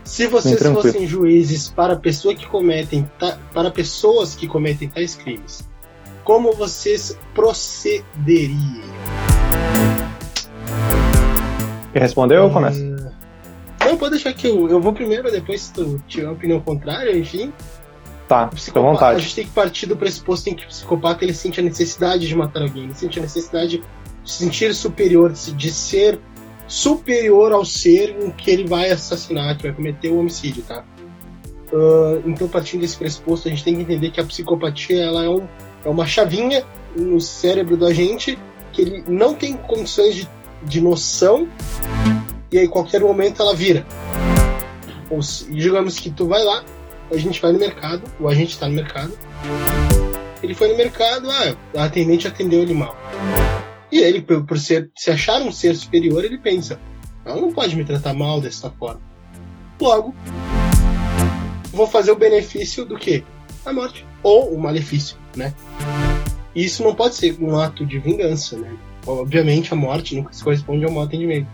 Se vocês fossem juízes para pessoas que cometem para pessoas que cometem tais crimes, como vocês procederiam? Quer responder ou começa? Não, pode deixar que eu, eu vou primeiro, depois se tu tiver uma opinião contrária, enfim. Tá, fica à vontade. A gente tem que partir do pressuposto em que o psicopata ele sente a necessidade de matar alguém, ele sente a necessidade sentir superior, de ser superior ao ser em que ele vai assassinar, que vai cometer o homicídio, tá? Uh, então, partindo desse pressuposto, a gente tem que entender que a psicopatia ela é, um, é uma chavinha no cérebro da gente que ele não tem condições de, de noção e aí, qualquer momento, ela vira. Ou digamos que tu vai lá, a gente vai no mercado, ou a gente está no mercado. Ele foi no mercado, ah, a atendente atendeu ele mal. E ele, por ser, se achar um ser superior, ele pensa: ela não pode me tratar mal dessa forma. Logo, vou fazer o benefício do que? A morte. Ou o malefício, né? E isso não pode ser um ato de vingança, né? Obviamente, a morte nunca se corresponde a um atendimento.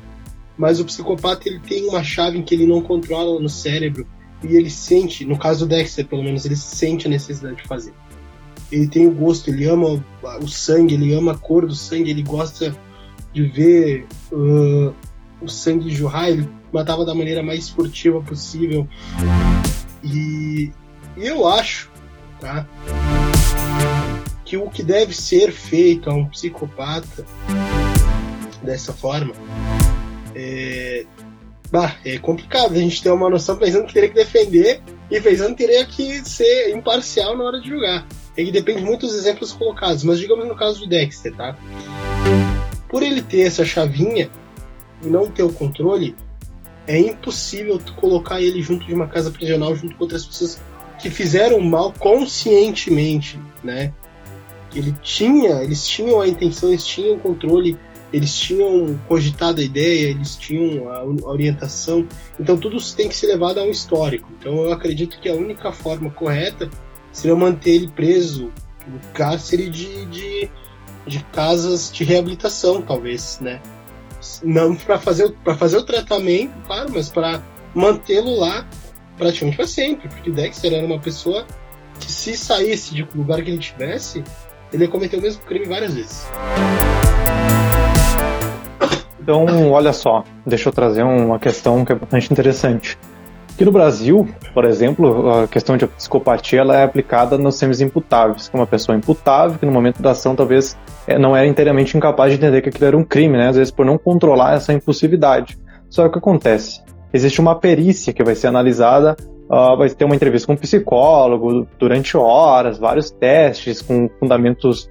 Mas o psicopata ele tem uma chave que ele não controla no cérebro e ele sente, no caso do Dexter pelo menos, ele sente a necessidade de fazer. Ele tem o gosto, ele ama o sangue, ele ama a cor do sangue, ele gosta de ver uh, o sangue jorrar, ele matava da maneira mais esportiva possível. E eu acho, tá? Que o que deve ser feito a um psicopata dessa forma é, bah, é complicado a gente ter uma noção pensando que teria que defender e pensando que teria que ser imparcial na hora de julgar. E depende muito dos exemplos colocados, mas digamos no caso do Dexter, tá? Por ele ter essa chavinha e não ter o controle, é impossível tu colocar ele junto de uma casa prisional junto com outras pessoas que fizeram mal conscientemente, né? Ele tinha, eles tinham a intenção, eles tinham o controle eles tinham cogitado a ideia, eles tinham a, orientação, então tudo tem que ser levado a um histórico. Então eu acredito que a única forma correta seria manter ele preso no cárcere de, de, de casas de reabilitação, talvez, né? Não para fazer, fazer o tratamento, claro, mas para mantê-lo lá praticamente para sempre, porque Dexter era uma pessoa que se saísse de lugar que ele tivesse, ele ia cometer o mesmo crime várias vezes. Então, olha só, deixa eu trazer uma questão que é bastante interessante. Aqui no Brasil, por exemplo, a questão de psicopatia ela é aplicada nos semis imputáveis, que é uma pessoa imputável que no momento da ação talvez é, não era inteiramente incapaz de entender que aquilo era um crime, né? Às vezes por não controlar essa impulsividade. Só que o que acontece? Existe uma perícia que vai ser analisada, uh, vai ter uma entrevista com um psicólogo durante horas, vários testes com fundamentos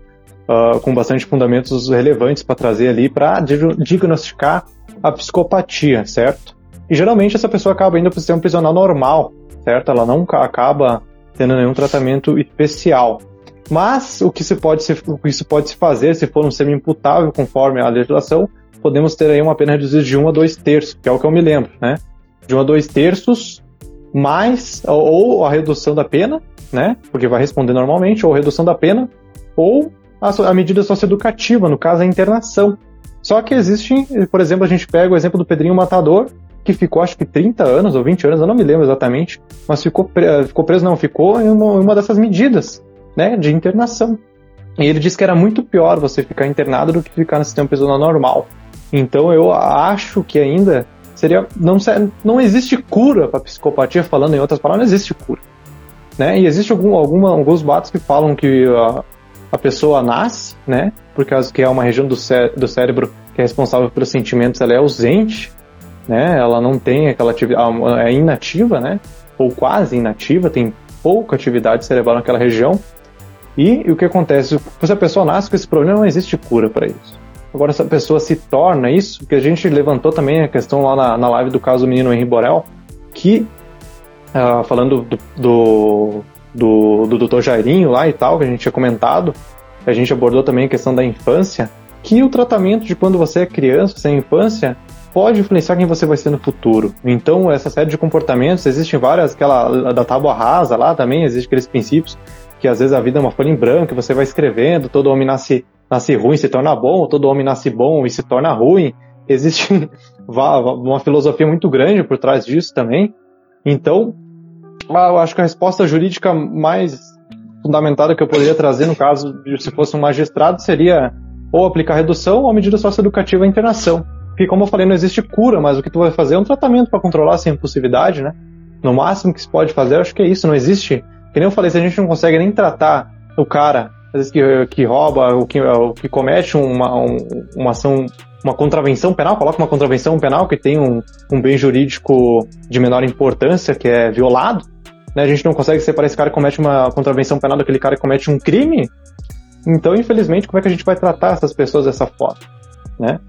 uh, com bastante fundamentos relevantes para trazer ali para diagnosticar a psicopatia, certo? E geralmente essa pessoa acaba indo para o sistema prisional normal, certo? Ela não acaba tendo nenhum tratamento especial. Mas o que se pode se, o que pode se fazer, se for um semi-imputável conforme a legislação, podemos ter aí uma pena reduzida de 1 a 2 terços, que é o que eu me lembro, né? De 1 a 2 terços, mais ou a redução da pena, né? Porque vai responder normalmente, ou redução da pena, ou a, a medida socioeducativa, no caso a internação. Só que existe, por exemplo, a gente pega o exemplo do Pedrinho Matador, que ficou acho que 30 anos ou 20 anos, eu não me lembro exatamente, mas ficou, preso, ficou preso, não, ficou em uma, uma, dessas medidas né, de internação. E ele disse que era muito pior você ficar internado do que ficar no sistema prisional normal. Então eu acho que ainda seria. Não, não existe cura para psicopatia, falando em outras palavras, não existe cura. Né? E existe algum, alguma, alguns batos que falam que uh, a pessoa nasce, né? Por causa que é uma região do, cé do cérebro que é responsável pelos sentimentos, ela é ausente, né? Ela não tem aquela atividade, é inativa, né? Ou quase inativa, tem pouca atividade cerebral naquela região. E, e o que acontece? Se a pessoa nasce com esse problema, não existe cura para isso. Agora, se a pessoa se torna isso, que a gente levantou também a questão lá na, na live do caso do menino Henri Borel, que, uh, falando do, do, do, do Dr. Jairinho lá e tal, que a gente tinha comentado, a gente abordou também a questão da infância, que o tratamento de quando você é criança, você é infância, pode influenciar quem você vai ser no futuro. Então, essa série de comportamentos, existem várias, aquela da tábua rasa lá também, existem aqueles princípios que às vezes a vida é uma folha em branco, você vai escrevendo, todo homem nasce, nasce ruim se torna bom, todo homem nasce bom e se torna ruim. Existe <laughs> uma filosofia muito grande por trás disso também. Então, ah, eu acho que a resposta jurídica mais fundamentada que eu poderia trazer no caso de se fosse um magistrado seria ou aplicar redução ou medida socioeducativa à internação. Porque, como eu falei, não existe cura, mas o que tu vai fazer é um tratamento para controlar essa impulsividade, né? No máximo que se pode fazer, eu acho que é isso. Não existe. Que nem eu falei, se a gente não consegue nem tratar o cara, às vezes que, que rouba, o que, o que comete uma, um, uma ação, uma contravenção penal, coloca uma contravenção penal que tem um, um bem jurídico de menor importância, que é violado, né? A gente não consegue separar esse cara que comete uma contravenção penal daquele cara que comete um crime. Então, infelizmente, como é que a gente vai tratar essas pessoas dessa forma, né?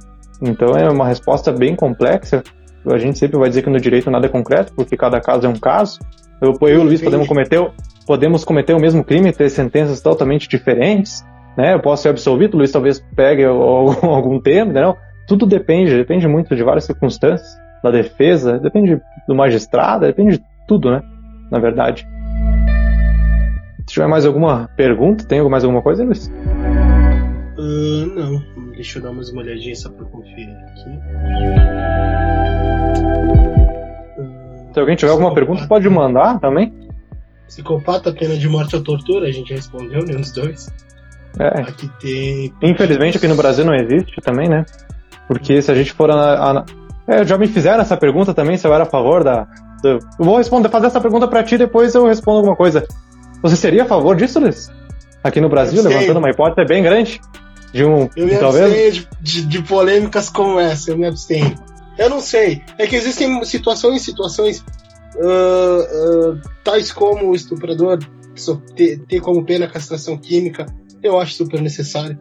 Então é uma resposta bem complexa. A gente sempre vai dizer que no direito nada é concreto, porque cada caso é um caso. Eu, eu e o Luiz podemos cometer, podemos cometer o mesmo crime e ter sentenças totalmente diferentes. Né? Eu posso ser absolvido, o Luiz talvez pegue <laughs> algum tempo, entendeu? Tudo depende, depende muito de várias circunstâncias, da defesa, depende do magistrado, depende de tudo, né? Na verdade. Se tiver mais alguma pergunta, tem mais alguma coisa, Luiz? Uh, não. Deixa eu dar umas olhadinhas só pra conferir aqui. Se alguém tiver alguma pergunta, pode mandar também. Psicopata, pena de morte ou tortura, a gente respondeu, né? Os dois. É. Aqui tem. Infelizmente aqui no Brasil não existe também, né? Porque se a gente for a, a... É, já me fizeram essa pergunta também, se eu era a favor da. da... Eu vou responder, fazer essa pergunta pra ti, depois eu respondo alguma coisa. Você seria a favor disso, Luiz? Aqui no Brasil, levantando uma hipótese bem grande? De um. Eu me talvez? abstenho de, de, de, polêmicas como essa, eu me abstenho. Eu não sei. É que existem situações situações uh, uh, tais como o estuprador ter, ter, como pena castração química. Eu acho super necessário.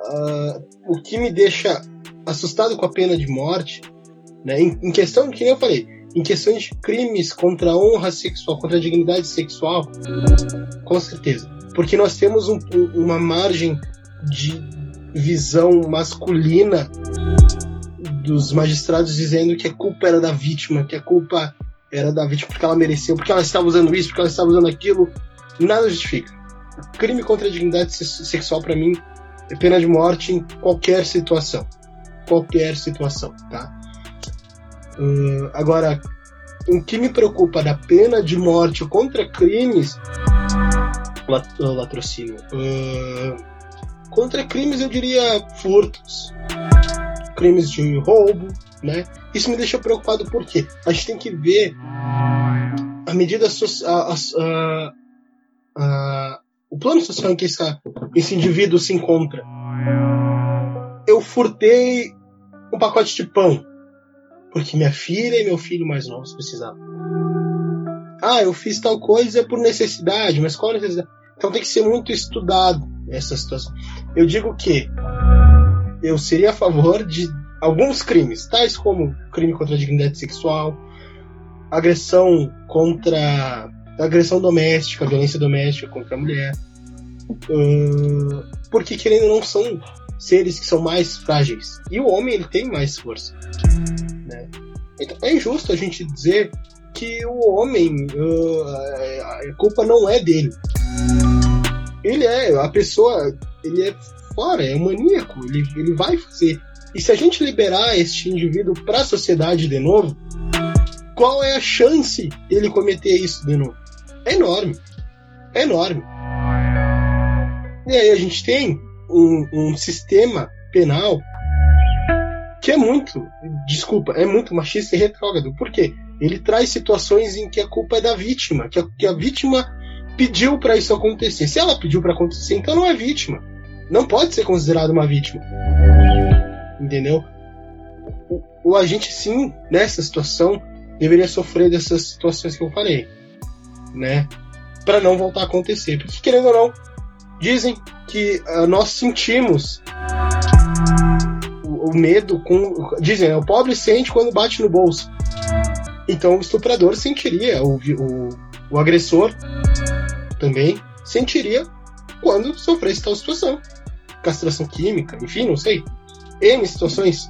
Uh, o que me deixa assustado com a pena de morte, né, em, em questão, que eu falei, em questões de crimes contra a honra sexual, contra a dignidade sexual, com certeza. Porque nós temos um, uma margem de visão masculina dos magistrados dizendo que a culpa era da vítima, que a culpa era da vítima porque ela mereceu, porque ela estava usando isso, porque ela estava usando aquilo. Nada justifica. Crime contra a dignidade sexual, para mim, é pena de morte em qualquer situação. Qualquer situação, tá? Agora, o que me preocupa da pena de morte contra crimes. Latrocínio. Contra crimes, eu diria furtos, crimes de roubo, né? Isso me deixa preocupado porque a gente tem que ver a medida social, o plano social em que esse, esse indivíduo se encontra. Eu furtei um pacote de pão porque minha filha e meu filho mais novos precisavam. Ah, eu fiz tal coisa por necessidade, mas qual necessidade? Então tem que ser muito estudado essa situação. Eu digo que eu seria a favor de alguns crimes, tais como crime contra a dignidade sexual, agressão contra agressão doméstica, violência doméstica contra a mulher, porque querendo não são seres que são mais frágeis e o homem ele tem mais força. Né? Então é injusto a gente dizer que o homem a culpa não é dele ele é a pessoa, ele é fora, é um maníaco, ele, ele vai fazer. E se a gente liberar este indivíduo para a sociedade de novo, qual é a chance dele cometer isso de novo? É enorme. É enorme. E aí a gente tem um, um sistema penal que é muito, desculpa, é muito machista e retrógrado. Por quê? Ele traz situações em que a culpa é da vítima, que a, que a vítima pediu para isso acontecer. Se ela pediu para acontecer, então não é vítima. Não pode ser considerada uma vítima. Entendeu? O, o agente, sim, nessa situação, deveria sofrer dessas situações que eu falei. Né? Para não voltar a acontecer. Porque, querendo ou não, dizem que uh, nós sentimos o, o, medo com. Dizem, né? o pobre sente quando bate no bolso. Então o estuprador sentiria, o, o, o agressor também sentiria quando sofresse tal situação. Castração química, enfim, não sei. N situações.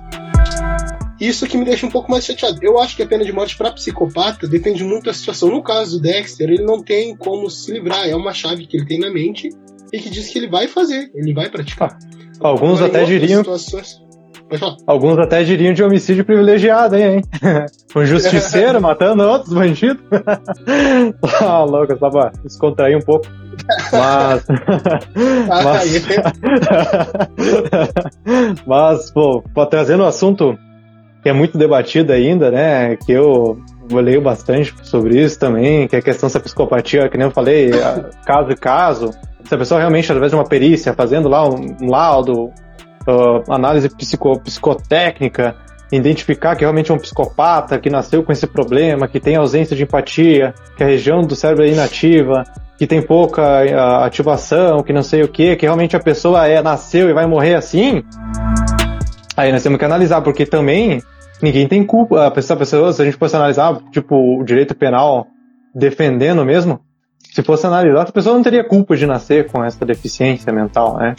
Isso que me deixa um pouco mais chateado. Eu acho que a pena de morte para psicopata depende muito da situação. No caso do Dexter, ele não tem como se livrar. É uma chave que ele tem na mente e que diz que ele vai fazer, ele vai praticar. Alguns Agora, até diriam. Situações... <laughs> Alguns até diriam de homicídio privilegiado, hein? <laughs> um justiceiro matando outros bandidos. ah, <laughs> louco, só pra descontrair um pouco. Mas. mas, mas pô, trazendo um assunto que é muito debatido ainda, né? Que eu leio bastante sobre isso também, que é a questão da psicopatia, que nem eu falei, caso e caso. Se a pessoa realmente, através de uma perícia, fazendo lá um laudo, uh, análise psico, psicotécnica, identificar que realmente é um psicopata, que nasceu com esse problema, que tem ausência de empatia, que a região do cérebro é inativa, que tem pouca uh, ativação, que não sei o que, que realmente a pessoa é, nasceu e vai morrer assim, aí nós temos que analisar, porque também ninguém tem culpa. A pessoa, se a gente fosse analisar, tipo, o direito penal defendendo mesmo, se fosse analisar, a pessoa não teria culpa de nascer com essa deficiência mental, né?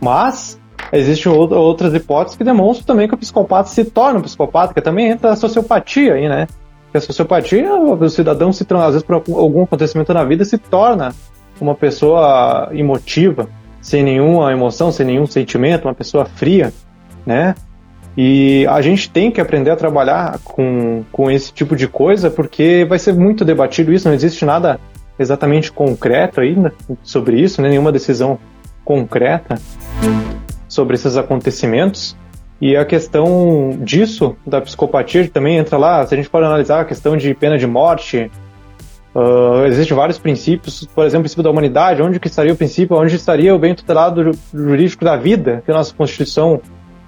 Mas existem outras hipóteses que demonstram também que o psicopata se torna um psicopata, que também entra a sociopatia aí, né? Que a sociopatia, o cidadão se às vezes por algum acontecimento na vida se torna uma pessoa emotiva, sem nenhuma emoção, sem nenhum sentimento, uma pessoa fria, né? E a gente tem que aprender a trabalhar com, com esse tipo de coisa, porque vai ser muito debatido isso, não existe nada exatamente concreto ainda sobre isso, né? nenhuma decisão concreta sobre esses acontecimentos. E a questão disso, da psicopatia, também entra lá. Se a gente for analisar a questão de pena de morte, uh, existem vários princípios, por exemplo, o princípio da humanidade, onde que estaria o princípio, onde estaria o bem tutelado jurídico da vida, que a nossa Constituição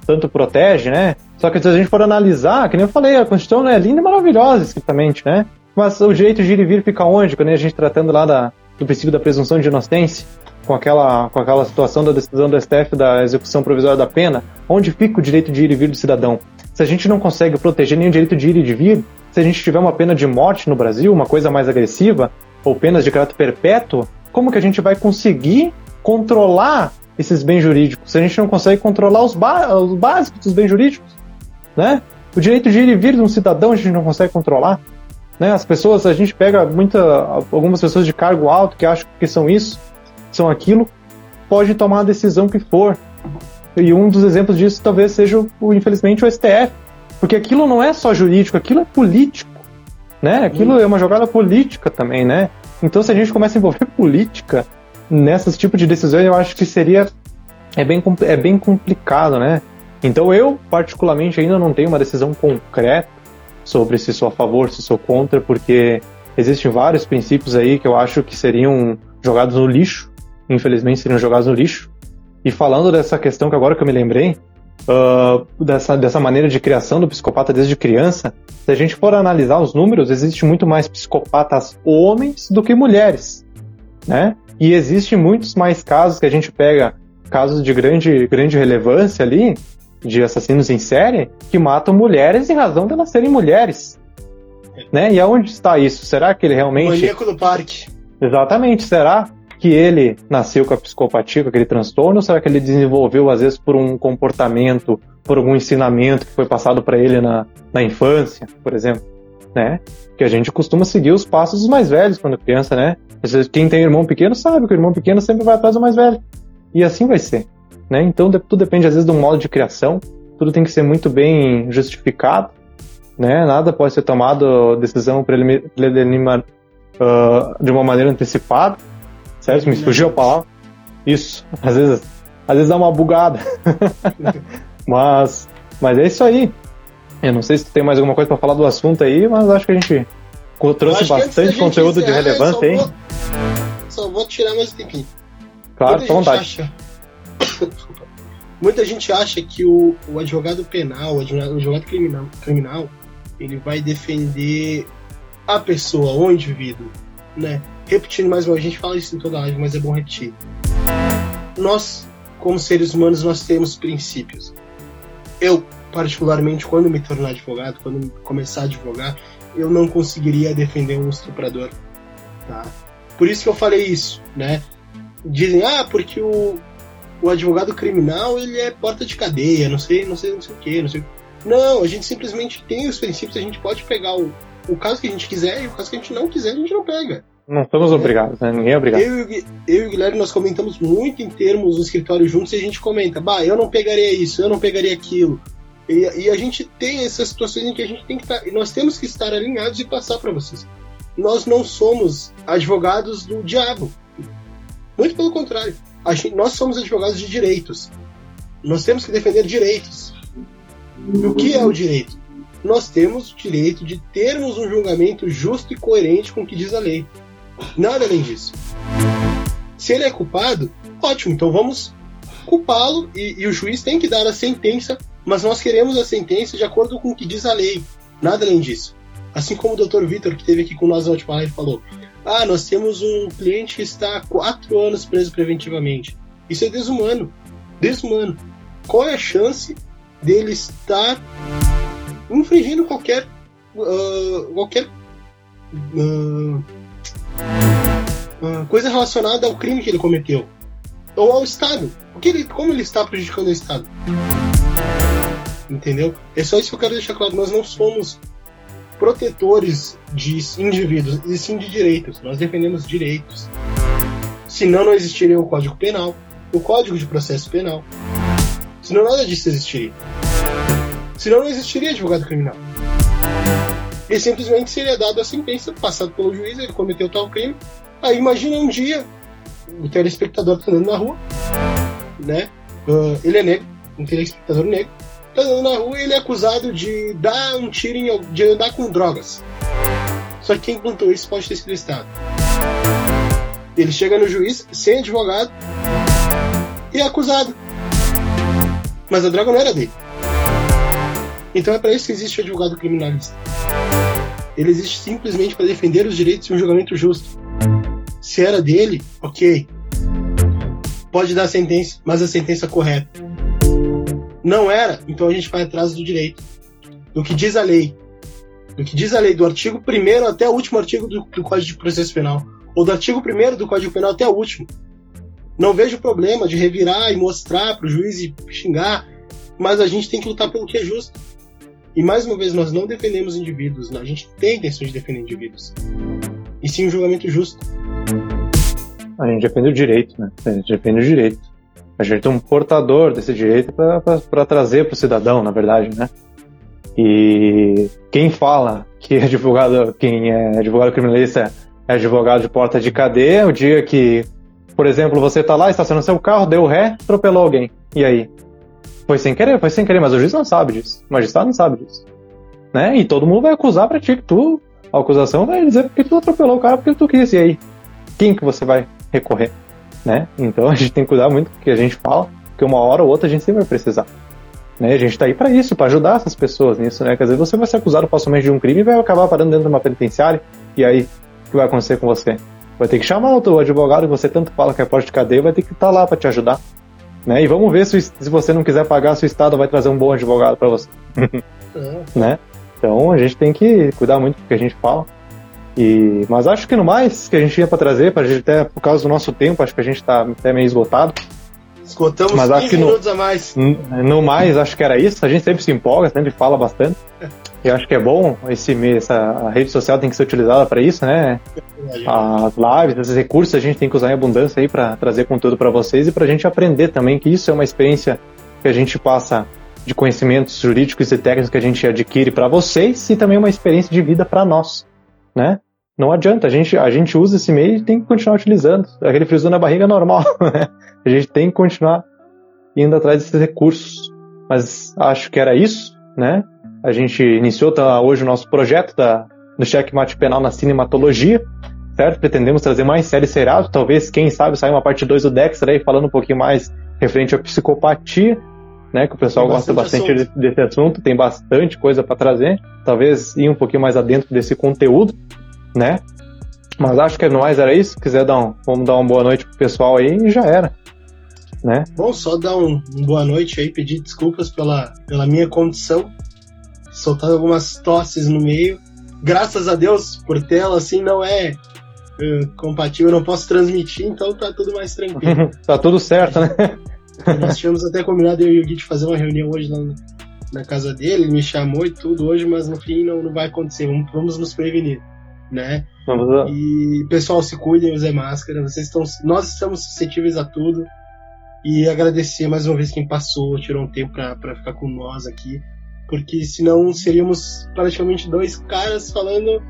tanto protege, né? Só que se a gente for analisar, que nem eu falei, a Constituição é linda e maravilhosa, escritamente, né? Mas o direito de ir e vir fica onde? Quando a gente tratando lá da, do princípio da presunção de inocência, com aquela, com aquela situação da decisão do STF da execução provisória da pena, onde fica o direito de ir e vir do cidadão? Se a gente não consegue proteger o direito de ir e de vir, se a gente tiver uma pena de morte no Brasil, uma coisa mais agressiva, ou penas de caráter perpétuo, como que a gente vai conseguir controlar esses bens jurídicos, se a gente não consegue controlar os, os básicos dos bens jurídicos, né? O direito de ir e vir de um cidadão a gente não consegue controlar, né? As pessoas, a gente pega muita, algumas pessoas de cargo alto que acham que são isso, são aquilo, pode tomar a decisão que for. E um dos exemplos disso talvez seja, o, infelizmente, o STF, porque aquilo não é só jurídico, aquilo é político, né? Aquilo é uma jogada política também, né? Então, se a gente começa a envolver política nessas tipos de decisões eu acho que seria é bem, é bem complicado, né? Então eu, particularmente, ainda não tenho uma decisão concreta sobre se sou a favor, se sou contra, porque existem vários princípios aí que eu acho que seriam jogados no lixo, infelizmente seriam jogados no lixo. E falando dessa questão que agora que eu me lembrei, uh, dessa, dessa maneira de criação do psicopata desde criança, se a gente for analisar os números, existe muito mais psicopatas homens do que mulheres, né? E existem muitos mais casos que a gente pega, casos de grande, grande relevância ali, de assassinos em série, que matam mulheres em razão de elas serem mulheres. Né? E aonde está isso? Será que ele realmente. Maníaco do parque. Exatamente. Será que ele nasceu com a psicopatia, com aquele transtorno, ou será que ele desenvolveu, às vezes, por um comportamento, por algum ensinamento que foi passado para ele na, na infância, por exemplo? Né? Que a gente costuma seguir os passos dos mais velhos quando criança, né? Quem tem irmão pequeno sabe que o irmão pequeno sempre vai atrás do mais velho. E assim vai ser. Né? Então tudo depende às vezes do modo de criação, tudo tem que ser muito bem justificado, né? Nada pode ser tomado decisão preliminar uh, de uma maneira antecipada, certo? Me fugiu a palavra. Isso, às vezes, às vezes dá uma bugada. <laughs> mas, mas é isso aí. Eu não sei se tu tem mais alguma coisa para falar do assunto aí, mas acho que a gente trouxe bastante conteúdo de relevância, hein? Só vou tirar mais um tempinho. Claro, Muita vontade. Acha... <coughs> Muita gente acha que o, o advogado penal, o advogado criminal, criminal, ele vai defender a pessoa, o indivíduo, né? Repetindo mais uma a gente fala isso em toda live, mas é bom repetir. Nós, como seres humanos, nós temos princípios. Eu, particularmente, quando me tornar advogado, quando começar a advogar, eu não conseguiria defender um estuprador, tá? Por isso que eu falei isso, né? Dizem, ah, porque o, o advogado criminal ele é porta de cadeia, não sei, não sei, não sei o que, não sei. Não, a gente simplesmente tem os princípios, a gente pode pegar o, o caso que a gente quiser e o caso que a gente não quiser, a gente não pega. Não estamos obrigados, né? Ninguém é obrigado. Eu, eu e o Guilherme, nós comentamos muito em termos no escritório juntos e a gente comenta, bah, eu não pegaria isso, eu não pegaria aquilo. E, e a gente tem essas situações em que a gente tem que estar, tá, nós temos que estar alinhados e passar para vocês. Nós não somos advogados do diabo. Muito pelo contrário. Gente, nós somos advogados de direitos. Nós temos que defender direitos. E o que é o direito? Nós temos o direito de termos um julgamento justo e coerente com o que diz a lei. Nada além disso. Se ele é culpado, ótimo, então vamos culpá-lo e, e, o juiz tem que dar a sentença, mas nós queremos a sentença de acordo com o que diz a lei. Nada além disso. Assim como o Dr. Vitor, que esteve aqui com nós na última live, falou: Ah, nós temos um cliente que está há quatro anos preso preventivamente. Isso é desumano. Desumano. Qual é a chance dele estar infringindo qualquer. Uh, qualquer. Uh, coisa relacionada ao crime que ele cometeu. Ou ao Estado. O que ele, como ele está prejudicando o Estado? Entendeu? É só isso que eu quero deixar claro. Nós não somos protetores de indivíduos, e sim de direitos. Nós defendemos direitos. Senão não existiria o Código Penal, o Código de Processo Penal. Senão nada disso existiria. Senão não existiria advogado criminal. Ele simplesmente seria dado a sentença, passado pelo juiz, ele cometeu tal crime. Aí imagina um dia, o telespectador tá andando na rua, né? Uh, ele é negro, um telespectador negro, tá andando na rua e ele é acusado de dar um tiro em, de andar com drogas. Só que quem contou isso pode ter sido o Estado. Ele chega no juiz sem advogado e é acusado. Mas a droga não era dele. Então é para isso que existe o advogado criminalista. Ele existe simplesmente para defender os direitos e um julgamento justo. Se era dele, ok. Pode dar a sentença, mas a sentença correta. Não era, então a gente vai atrás do direito. Do que diz a lei. Do que diz a lei, do artigo 1 até o último artigo do, do Código de Processo Penal. Ou do artigo 1 do Código Penal até o último. Não vejo problema de revirar e mostrar para o juiz e xingar, mas a gente tem que lutar pelo que é justo. E mais uma vez, nós não defendemos indivíduos, a gente tem a intenção de defender indivíduos. E sim um julgamento justo. A gente defende o direito, né? A gente defende o direito. A gente é um portador desse direito para trazer para o cidadão, na verdade, né? E quem fala que advogado, quem é advogado criminalista é advogado de porta de cadeia, o dia que, por exemplo, você está lá, estacionando seu carro, deu ré, atropelou alguém. E aí? Foi sem querer, foi sem querer, mas o juiz não sabe disso. O magistrado não sabe disso. Né? E todo mundo vai acusar pra ti que tu. A acusação vai dizer que tu atropelou o cara porque tu quis. E aí? Quem que você vai recorrer? Né? Então <laughs> a gente tem que cuidar muito do que a gente fala, porque uma hora ou outra a gente sempre vai precisar. Né? A gente tá aí para isso, para ajudar essas pessoas nisso, né? Quer dizer, você vai ser acusado facilmente de um crime e vai acabar parando dentro de uma penitenciária. E aí, o que vai acontecer com você? Vai ter que chamar o teu advogado que você tanto fala que é porte de cadeia, vai ter que estar tá lá para te ajudar. Né? E vamos ver se, se você não quiser pagar, se o Estado vai trazer um bom advogado para você. é. <laughs> né? Então a gente tem que cuidar muito do que a gente fala. E, mas acho que no mais que a gente tinha para trazer, pra gente até por causa do nosso tempo, acho que a gente está até meio esgotado. Esgotamos mas acho que no, minutos a mais. No mais, acho que era isso. A gente sempre se empolga, sempre fala bastante. Eu acho que é bom esse essa a rede social tem que ser utilizada para isso, né? As lives, esses recursos a gente tem que usar em abundância aí para trazer conteúdo para vocês e para a gente aprender também que isso é uma experiência que a gente passa de conhecimentos jurídicos e técnicos que a gente adquire para vocês e também uma experiência de vida para nós, né? Não adianta, a gente, a gente usa esse meio e tem que continuar utilizando. Aquele friso na barriga é normal, <laughs> né? A gente tem que continuar indo atrás desses recursos. Mas acho que era isso, né? A gente iniciou tá, hoje o nosso projeto da, do checkmate penal na cinematologia, certo? Pretendemos trazer mais séries seriados, talvez, quem sabe, sair uma parte 2 do Dexter aí falando um pouquinho mais referente à psicopatia, né? Que o pessoal tem gosta bastante, bastante desse assunto, tem bastante coisa para trazer. Talvez ir um pouquinho mais adentro desse conteúdo, né? Mas acho que é mais era isso. Se quiser dar um, vamos dar uma boa noite pro pessoal aí e já era. Né? Bom, só dar um, um boa noite aí, pedir desculpas pela, pela minha condição soltando algumas tosses no meio. Graças a Deus, por tela, assim, não é uh, compatível, eu não posso transmitir, então tá tudo mais tranquilo. <laughs> tá tudo certo, né? Nós tínhamos até combinado eu e o Gui de fazer uma reunião hoje lá na casa dele, ele me chamou e tudo hoje, mas no fim não, não vai acontecer, vamos, vamos nos prevenir. Né? Vamos E pessoal, se cuidem, usem máscara. Vocês estão, nós estamos suscetíveis a tudo. E agradecer mais uma vez quem passou, tirou um tempo para ficar com nós aqui, porque senão seríamos praticamente dois caras falando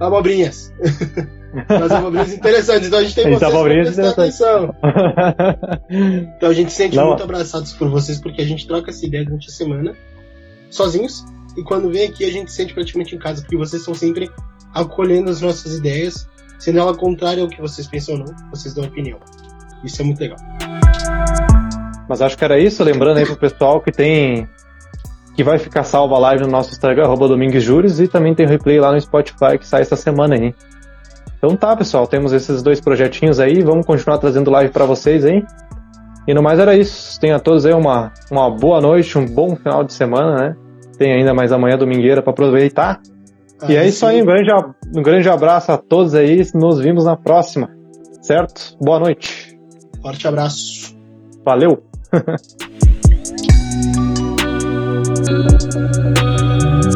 abobrinhas. <laughs> Mas abobrinhas interessantes, então a gente tem vocês pra prestar atenção. <laughs> então a gente se sente Não. muito abraçados por vocês, porque a gente troca essa ideia durante a semana, sozinhos, e quando vem aqui a gente se sente praticamente em casa, porque vocês estão sempre acolhendo as nossas ideias, sendo ela contrária ao que vocês pensam ou não, vocês dão opinião. Isso é muito legal. Mas acho que era isso, lembrando aí pro pessoal que tem que vai ficar salva a live no nosso Instagram, arroba Domingues e também tem replay lá no Spotify que sai essa semana aí. Então tá, pessoal, temos esses dois projetinhos aí, vamos continuar trazendo live para vocês aí. E no mais era isso. Tenha a todos aí uma, uma boa noite, um bom final de semana, né? Tem ainda mais amanhã domingueira para aproveitar. Ah, e é isso aí, um grande, um grande abraço a todos aí, nos vimos na próxima, certo? Boa noite. Forte abraço. Valeu! <laughs>